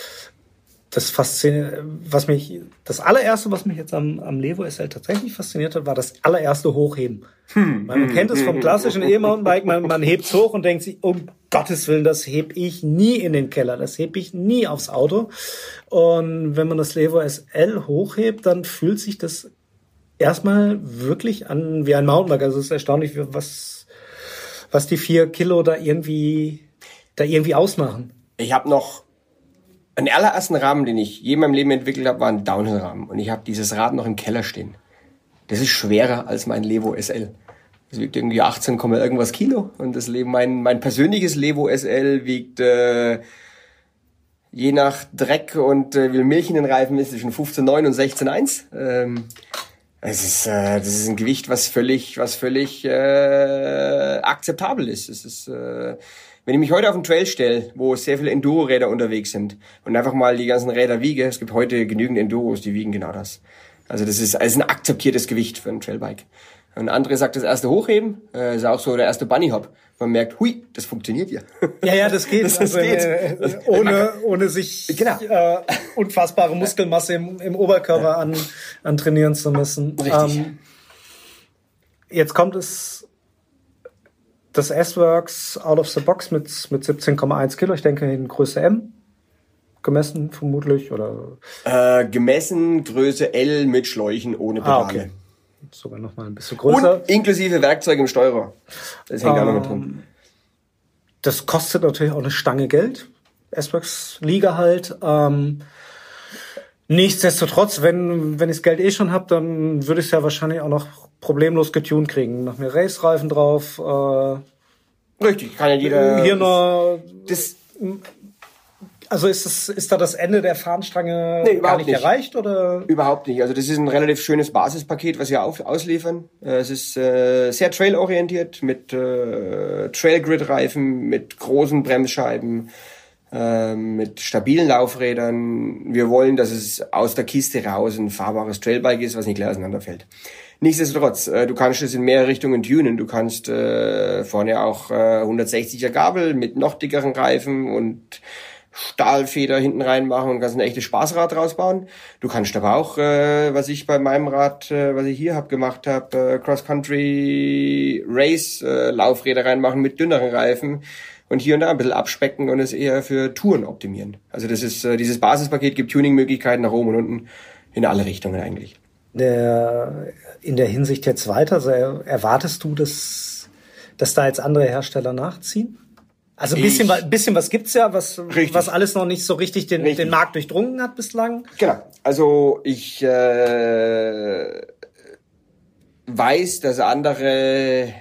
das fasziniert, was mich, das allererste, was mich jetzt am, am Levo SL tatsächlich fasziniert hat, war das allererste Hochheben. Hm, man kennt es vom klassischen E-Mountainbike, man, man hebt's hoch und denkt sich, um Gottes Willen, das heb ich nie in den Keller, das heb ich nie aufs Auto. Und wenn man das Levo SL hochhebt, dann fühlt sich das erstmal wirklich an wie ein Mountainbike. Also es ist erstaunlich, was, was die vier Kilo da irgendwie, da irgendwie ausmachen. Ich habe noch einen allerersten Rahmen, den ich je in meinem Leben entwickelt habe, war ein Downhill-Rahmen. Und ich habe dieses Rad noch im Keller stehen. Das ist schwerer als mein Levo SL. Das wiegt irgendwie 18, Komma irgendwas Kilo. Und das Leben, mein, mein persönliches Levo SL wiegt äh, je nach Dreck und äh, wie Milch in den Reifen ist, zwischen 15,9 und 16,1. Ähm, es ist, äh, das ist ein Gewicht, was völlig, was völlig äh, akzeptabel ist. Es ist, äh, wenn ich mich heute auf den Trail stelle, wo sehr viele Enduro-Räder unterwegs sind und einfach mal die ganzen Räder wiege, es gibt heute genügend Enduros, die wiegen genau das. Also das ist, also ein akzeptiertes Gewicht für ein Trailbike. Und André sagt, das erste Hochheben äh, ist auch so der erste Bunny Hop. Man merkt, hui, das funktioniert ja. Ja, ja, das geht. Das also, geht. Äh, ohne, ohne sich Genau. äh, unfassbare Muskelmasse im, im Oberkörper an, an trainieren zu müssen. Ähm, Richtig. jetzt kommt es das S-Works out of the box mit, mit 17,1 Kilo. Ich denke in Größe M. Gemessen vermutlich oder Äh, gemessen Größe L mit Schläuchen ohne Pedale. Ah, okay. sogar noch mal ein bisschen größer. Und inklusive Werkzeug im Steuerer. Das hängt auch noch mit Ähm, drin. Das kostet natürlich auch eine Stange Geld. S-Works Liga halt. Ähm, nichtsdestotrotz, wenn, wenn ich das Geld eh schon habe, dann würde ich es ja wahrscheinlich auch noch problemlos getuned kriegen. Noch mehr Race-Reifen drauf. Äh, Richtig, kann ja jeder. hier noch. Das, Also ist, das, ist da das Ende der Fahnenstange Nee, gar nicht, nicht. erreicht? Oder? Überhaupt nicht. Also das ist ein relativ schönes Basispaket, was wir auf, ausliefern. Äh, Es ist äh, sehr trailorientiert mit äh, Trailgrid-Reifen, mit großen Bremsscheiben, mit stabilen Laufrädern. Wir wollen, dass es aus der Kiste raus ein fahrbares Trailbike ist, was nicht gleich auseinanderfällt. Nichtsdestotrotz, äh, du kannst es in mehrere Richtungen tunen. Du kannst äh, vorne auch äh, 160er Gabel mit noch dickeren Reifen und Stahlfeder hinten reinmachen und kannst ein echtes Spaßrad draus bauen. Du kannst aber auch, äh, was ich bei meinem Rad, äh, was ich hier hab gemacht habe, äh, Cross-Country Race äh, Laufräder reinmachen mit dünneren Reifen und hier und da ein bisschen abspecken und es eher für Touren optimieren. Also das ist äh, dieses Basispaket gibt Tuning-Möglichkeiten nach oben und unten in alle Richtungen eigentlich. Der, in der Hinsicht jetzt weiter? Also er- erwartest du, dass, dass da jetzt andere Hersteller nachziehen? Also ein bisschen, Ich- bisschen was gibt's ja, was, Richtig. was alles noch nicht so richtig den, Richtig. den Markt durchdrungen hat bislang. Genau. Also ich äh, weiß, dass andere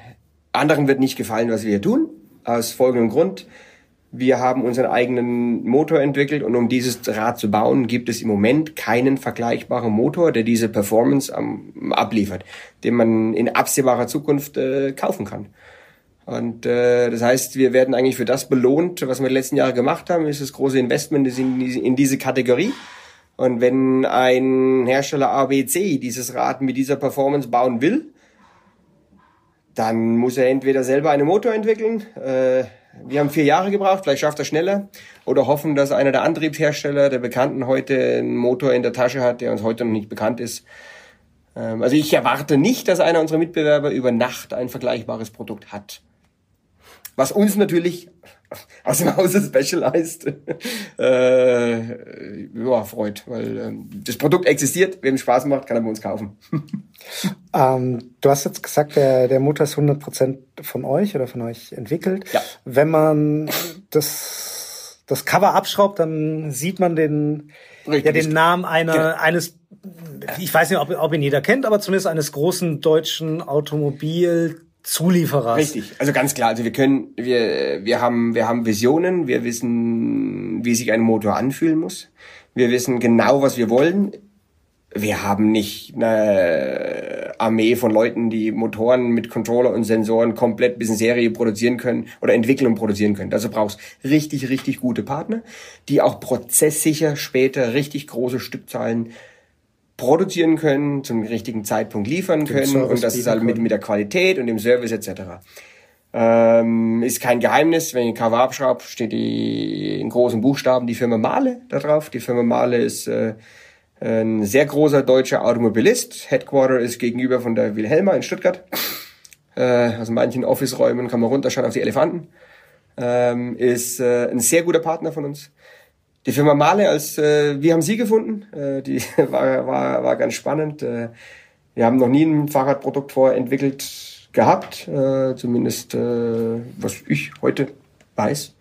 anderen wird nicht gefallen, was wir hier tun. Aus folgendem Grund. Wir haben unseren eigenen Motor entwickelt und um dieses Rad zu bauen, gibt es im Moment keinen vergleichbaren Motor, der diese Performance ähm, abliefert, den man in absehbarer Zukunft äh, kaufen kann. Und äh, das heißt, wir werden eigentlich für das belohnt, was wir die letzten Jahre gemacht haben, ist das große Investment in, in diese Kategorie. Und wenn ein Hersteller ABC dieses Rad mit dieser Performance bauen will, dann muss er entweder selber einen Motor entwickeln, äh, wir haben vier Jahre gebraucht, vielleicht schafft er schneller. Oder hoffen, dass einer der Antriebshersteller, der Bekannten, heute einen Motor in der Tasche hat, der uns heute noch nicht bekannt ist. Ähm, also ich erwarte nicht, dass einer unserer Mitbewerber über Nacht ein vergleichbares Produkt hat. Was uns natürlich aus dem Hause Specialized äh, ja, freut, weil äh, das Produkt existiert, wem Spaß macht, kann er bei uns kaufen. ähm, du hast jetzt gesagt, der, der Motor ist 100% von euch oder von euch entwickelt. Ja. Wenn man das, das Cover abschraubt, dann sieht man den, ja, den Namen einer, genau. eines, ich weiß nicht, ob, ob ihn jeder kennt, aber zumindest eines großen deutschen Automobil Zulieferers. Richtig, also ganz klar. Also wir können, wir, wir haben, wir haben Visionen. Wir wissen, wie sich ein Motor anfühlen muss. Wir wissen genau, was wir wollen. Wir haben nicht eine Armee von Leuten, die Motoren mit Controller und Sensoren komplett bis in Serie produzieren können oder entwickeln und produzieren können. Also brauchst richtig, richtig gute Partner, die auch prozesssicher später richtig große Stückzahlen produzieren können, zum richtigen Zeitpunkt liefern können und das ist halt mit, mit der Qualität und dem Service etc. Ähm, ist kein Geheimnis, wenn ich Cover abschraube, steht die in großen Buchstaben die Firma Mahle da drauf. Die Firma Mahle ist äh, ein sehr großer deutscher Automobilist. Headquarter ist gegenüber von der Wilhelma in Stuttgart. Äh, aus manchen Office-Räumen kann man runterschauen auf die Elefanten. Ähm, ist äh, ein sehr guter Partner von uns. Die Firma Male, als äh, wir haben sie gefunden, äh, die war, war, war ganz spannend. Äh, wir haben noch nie ein Fahrradprodukt vorher entwickelt gehabt, äh, zumindest äh, was ich heute weiß.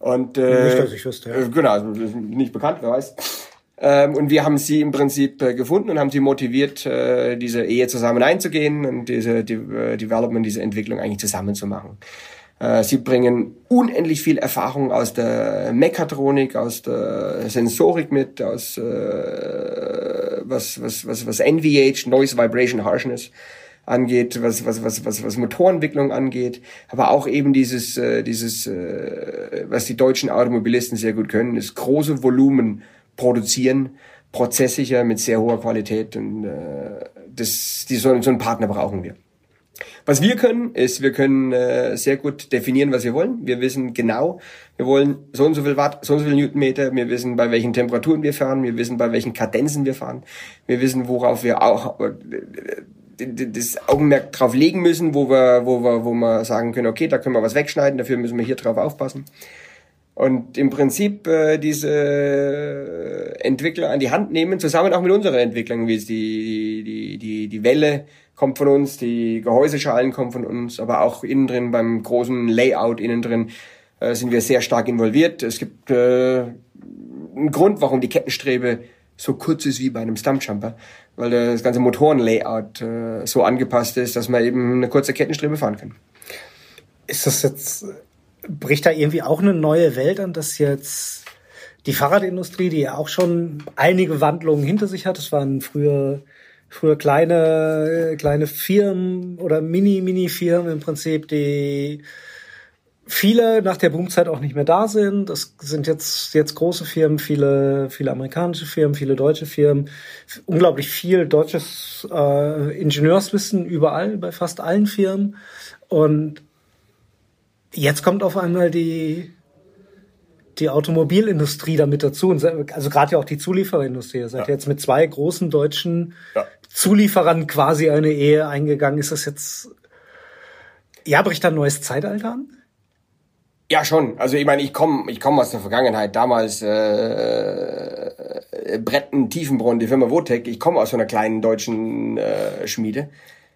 Und, äh, nicht, dass ich wüsste. Ja. Äh, genau, also nicht bekannt, wer weiß. Ähm, und wir haben sie im Prinzip äh, gefunden und haben sie motiviert, äh, diese Ehe zusammen einzugehen und diese die, äh, Development, diese Entwicklung eigentlich zusammen zu machen. Äh, sie bringen unendlich viel Erfahrung aus der Mechatronik, aus der Sensorik mit, aus äh, was, was, was, was NVH, Noise Vibration Harshness angeht, was, was, was, was, was Motorentwicklung angeht, aber auch eben dieses, äh, dieses, äh, was die deutschen Automobilisten sehr gut können, ist große Volumen produzieren, prozesssicher mit sehr hoher Qualität und äh, das, die, so, so einen Partner brauchen wir. Was wir können, ist, wir können äh, sehr gut definieren, was wir wollen. Wir wissen genau, wir wollen so und so viel Watt, so und so viel Newtonmeter. Wir wissen, bei welchen Temperaturen wir fahren. Wir wissen, bei welchen Kadenzen wir fahren. Wir wissen, worauf wir auch äh, das Augenmerk drauf legen müssen, wo wir, wo wir, wo wir sagen können, okay, da können wir was wegschneiden. Dafür müssen wir hier drauf aufpassen. Und im Prinzip äh, diese Entwickler an die Hand nehmen, zusammen auch mit unserer Entwicklung, wie es die, die, die, die Welle kommt von uns, die Gehäuseschalen kommen von uns, aber auch innen drin beim großen Layout innen drin äh, sind wir sehr stark involviert. Es gibt äh, einen Grund, warum die Kettenstrebe so kurz ist wie bei einem Stumpjumper, weil das ganze Motorenlayout äh, so angepasst ist, dass man eben eine kurze Kettenstrebe fahren kann. Ist das jetzt, bricht da irgendwie auch eine neue Welt an, dass jetzt die Fahrradindustrie, die ja auch schon einige Wandlungen hinter sich hat, das waren früher früher kleine, kleine Firmen oder Mini-Mini-Firmen im Prinzip, die viele nach der Boomzeit auch nicht mehr da sind. Das sind jetzt, jetzt große Firmen, viele, viele amerikanische Firmen, viele deutsche Firmen, unglaublich viel deutsches äh, Ingenieurswissen überall, bei fast allen Firmen. Und jetzt kommt auf einmal die, die Automobilindustrie damit dazu, also gerade ja auch die Zuliefererindustrie. Ihr seid ja. jetzt mit zwei großen deutschen ja. Zulieferern quasi eine Ehe eingegangen. Ist das jetzt, ja, bricht da ein neues Zeitalter an? Ja, schon. Also ich meine, ich komme ich komm aus der Vergangenheit. Damals äh, Bretten, Tiefenbrunn, die Firma Votec. Ich komme aus so einer kleinen deutschen äh, Schmiede.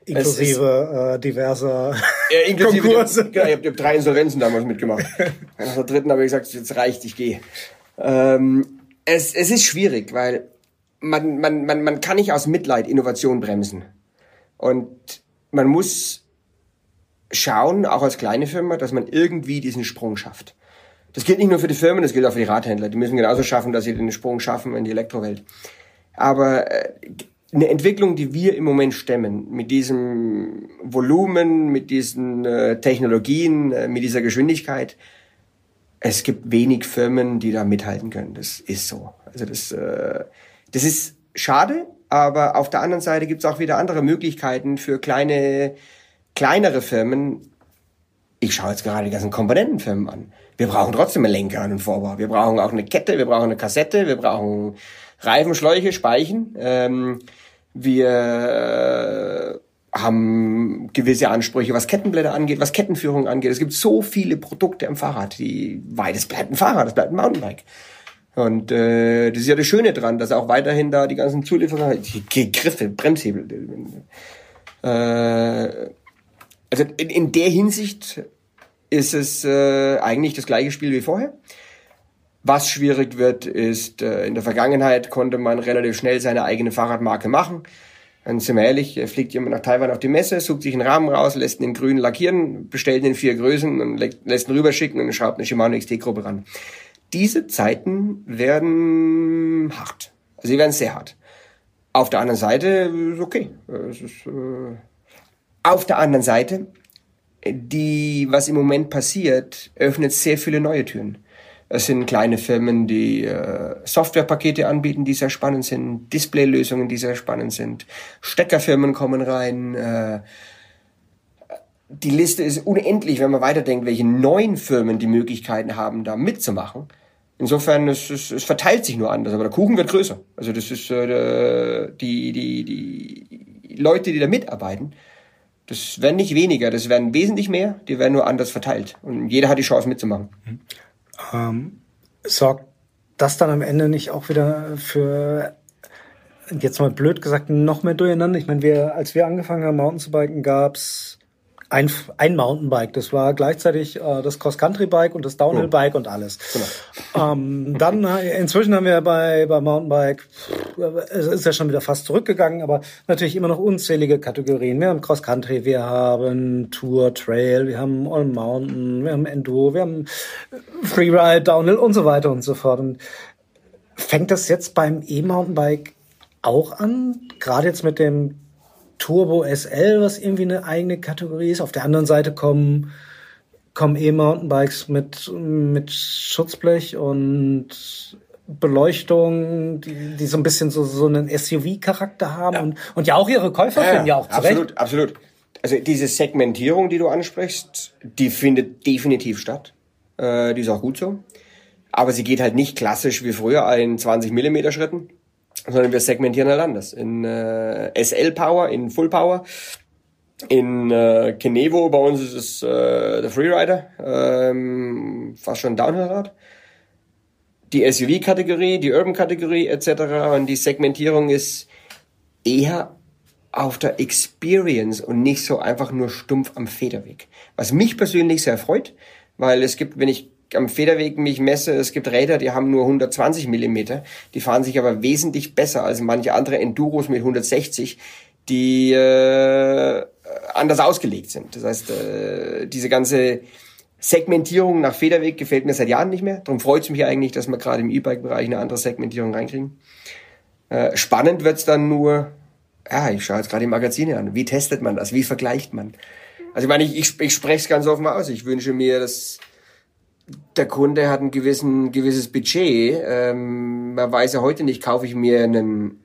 Inklusive äh, diverser ja, inklusive Konkurse. Die, genau, ich habe hab drei Insolvenzen damals mitgemacht. Nach der dritten habe ich gesagt, jetzt reicht, ich gehe. Ähm, es, es ist schwierig, weil man, man, man, man kann nicht aus Mitleid Innovation bremsen. Und man muss schauen, auch als kleine Firma, dass man irgendwie diesen Sprung schafft. Das gilt nicht nur für die Firmen, das gilt auch für die Radhändler. Die müssen genauso schaffen, dass sie den Sprung schaffen in die Elektrowelt. Aber äh, eine Entwicklung, die wir im Moment stemmen, mit diesem Volumen, mit diesen äh, Technologien, äh, mit dieser Geschwindigkeit, es gibt wenig Firmen, die da mithalten können. Das ist so. Also das, das ist schade, aber auf der anderen Seite gibt es auch wieder andere Möglichkeiten für kleine, kleinere Firmen. Ich schaue jetzt gerade die ganzen Komponentenfirmen an. Wir brauchen trotzdem einen Lenker und einen Vorbau. Wir brauchen auch eine Kette, wir brauchen eine Kassette, wir brauchen Reifen, Schläuche, Speichen. Ähm, wir äh, haben gewisse Ansprüche, was Kettenblätter angeht, was Kettenführung angeht. Es gibt so viele Produkte am Fahrrad, die, weil das bleibt ein Fahrrad, das bleibt ein Mountainbike. Und äh, das ist ja das Schöne dran, dass auch weiterhin da die ganzen Zulieferer, die Griffe, Bremshebel. Äh, also in, in der Hinsicht ist es äh, eigentlich das gleiche Spiel wie vorher. Was schwierig wird, ist, äh, in der Vergangenheit konnte man relativ schnell seine eigene Fahrradmarke machen. Dann sind wir ehrlich, fliegt jemand nach Taiwan auf die Messe, sucht sich einen Rahmen raus, lässt ihn in grün lackieren, bestellt ihn in vier Größen und lässt ihn rüberschicken und schraubt eine Shimano XT-Gruppe ran. Diese Zeiten werden hart. Sie werden sehr hart. Auf der anderen Seite ist okay. Ist, äh auf der anderen Seite, die, was im Moment passiert, öffnet sehr viele neue Türen. Es sind kleine Firmen, die äh, Softwarepakete anbieten, die sehr spannend sind, Displaylösungen, die sehr spannend sind. Steckerfirmen kommen rein. Äh, die Liste ist unendlich, wenn man weiterdenkt, welche neuen Firmen die Möglichkeiten haben, da mitzumachen. Insofern, es, es, es verteilt sich nur anders, aber der Kuchen wird größer. Also das ist äh, die, die, die Leute, die da mitarbeiten, das werden nicht weniger, das werden wesentlich mehr, die werden nur anders verteilt. Und jeder hat die Chance mitzumachen. Mhm ähm, sorgt das dann am Ende nicht auch wieder für jetzt mal blöd gesagt noch mehr Durcheinander? Ich meine, wir, als wir angefangen haben, Mountain zu biken, gab's ein, ein Mountainbike. Das war gleichzeitig äh, das Cross-Country-Bike und das Downhill-Bike und alles. Genau. Ähm, dann äh, inzwischen haben wir bei, bei Mountainbike, es ist ja schon wieder fast zurückgegangen, aber natürlich immer noch unzählige Kategorien. Wir haben Cross-Country, wir haben Tour, Trail, wir haben All Mountain, wir haben Enduro, wir haben Freeride, Downhill und so weiter und so fort. Und fängt das jetzt beim E-Mountainbike auch an? Gerade jetzt mit dem Turbo SL, was irgendwie eine eigene Kategorie ist. Auf der anderen Seite kommen kommen E-Mountainbikes mit mit Schutzblech und Beleuchtung, die, die so ein bisschen so, so einen SUV-Charakter haben ja. Und, und ja auch ihre Käufer ja, finden ja auch zurecht. Absolut, absolut. Also diese Segmentierung, die du ansprichst, die findet definitiv statt. Äh, die ist auch gut so. Aber sie geht halt nicht klassisch wie früher in 20 Millimeter Schritten, sondern wir segmentieren halt anders. In äh, SL Power, in Full Power, in äh, Kenevo, bei uns ist es äh, der Freerider, ähm, fast schon Downhill-Rad. Die SUV-Kategorie, die Urban-Kategorie etc. Und die Segmentierung ist eher auf der Experience und nicht so einfach nur stumpf am Federweg. Was mich persönlich sehr freut, weil es gibt, wenn ich am Federweg mich messe, es gibt Räder, die haben nur 120 Millimeter, die fahren sich aber wesentlich besser als manche andere Enduros mit 160, die äh, anders ausgelegt sind. Das heißt, äh, diese ganze Segmentierung nach Federweg gefällt mir seit Jahren nicht mehr. Darum freut es mich eigentlich, dass wir gerade im E-Bike-Bereich eine andere Segmentierung reinkriegen. Äh, spannend wird's dann nur, ja, ich schaue jetzt gerade die Magazine an. Wie testet man das? Wie vergleicht man? Also ich meine, ich, ich, ich spreche es ganz offen aus. Ich wünsche mir, dass der Kunde hat ein gewissen, gewisses Budget. Ähm, man weiß ja heute nicht, kaufe ich mir einen,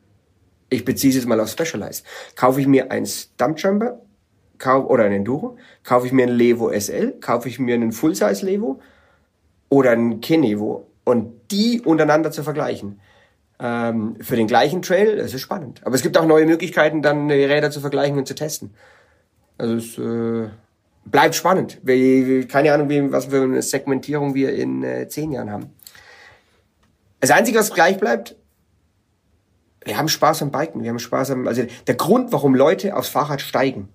ich beziehe es jetzt mal auf Specialized, kaufe ich mir ein Stumpjumper kauf, oder einen Enduro, kaufe ich mir einen Levo SL, kaufe ich mir einen Full-Size Levo oder einen Kenevo und die untereinander zu vergleichen. Ähm, für den gleichen Trail, das ist spannend. Aber es gibt auch neue Möglichkeiten, dann die Räder zu vergleichen und zu testen. Also es, äh, bleibt spannend. Keine Ahnung, wie, was für eine Segmentierung wir in äh, zehn Jahren haben. Das Einzige, was gleich bleibt, wir haben Spaß am Biken, wir haben Spaß am, also der Grund, warum Leute aufs Fahrrad steigen,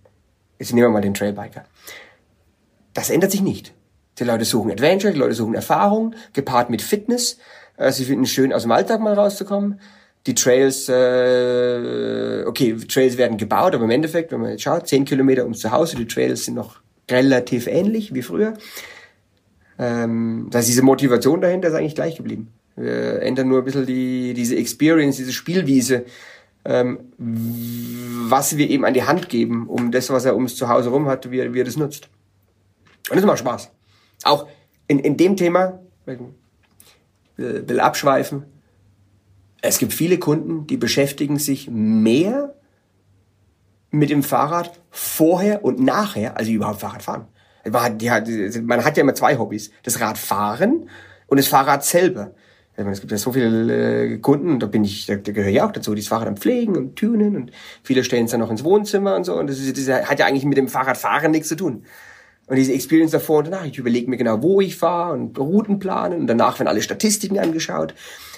jetzt nehmen wir mal den Trailbiker, das ändert sich nicht. Die Leute suchen Adventure, die Leute suchen Erfahrung, gepaart mit Fitness. Äh, sie finden es schön, aus dem Alltag mal rauszukommen. Die Trails, äh, okay, Trails werden gebaut, aber im Endeffekt, wenn man jetzt schaut, zehn Kilometer ums Zuhause, die Trails sind noch relativ ähnlich wie früher. Ähm, das heißt, diese Motivation dahinter ist eigentlich gleich geblieben. Wir ändern nur ein bisschen die, diese Experience, diese Spielwiese, ähm, was wir ihm an die Hand geben, um das, was er ums Zuhause rum hat, wie er, wie er das nutzt. Und das macht Spaß. Auch in, in dem Thema, will, will abschweifen, es gibt viele Kunden, die beschäftigen sich mehr mit dem Fahrrad vorher und nachher, als sie überhaupt Fahrrad fahren. Man hat, ja immer zwei Hobbys. Das Radfahren und das Fahrrad selber. Es gibt ja so viele äh, Kunden, da bin ich, da, gehöre ich auch dazu, die das Fahrrad dann pflegen und tunen und viele stellen es dann noch ins Wohnzimmer und so. Und das, ist, das hat ja eigentlich mit dem Fahrradfahren nichts zu tun. Und diese Experience davor und danach, ich überlege mir genau, wo ich fahre und Routen planen und danach werden alle Statistiken angeschaut.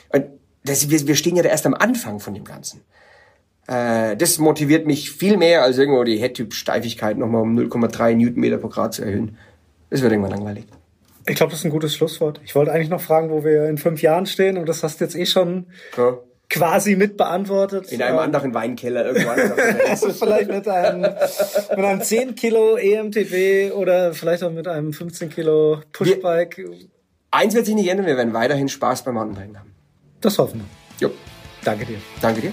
Und das, wir, wir stehen ja da erst am Anfang von dem Ganzen. Äh, das motiviert mich viel mehr, als irgendwo die Headtyp-Steifigkeit nochmal um 0,3 Newtonmeter pro Grad zu erhöhen. Das wird irgendwann langweilig. Ich glaube, das ist ein gutes Schlusswort. Ich wollte eigentlich noch fragen, wo wir in fünf Jahren stehen, und das hast du jetzt eh schon ja. quasi mit beantwortet. In einem ähm, anderen Weinkeller irgendwann. also vielleicht mit einem, mit einem 10 Kilo EMTB oder vielleicht auch mit einem 15 Kilo Pushbike. Wir, eins wird sich nicht ändern, wir werden weiterhin Spaß beim Mountainbiken haben. Das hoffen wir. Jo. Danke dir. Danke dir.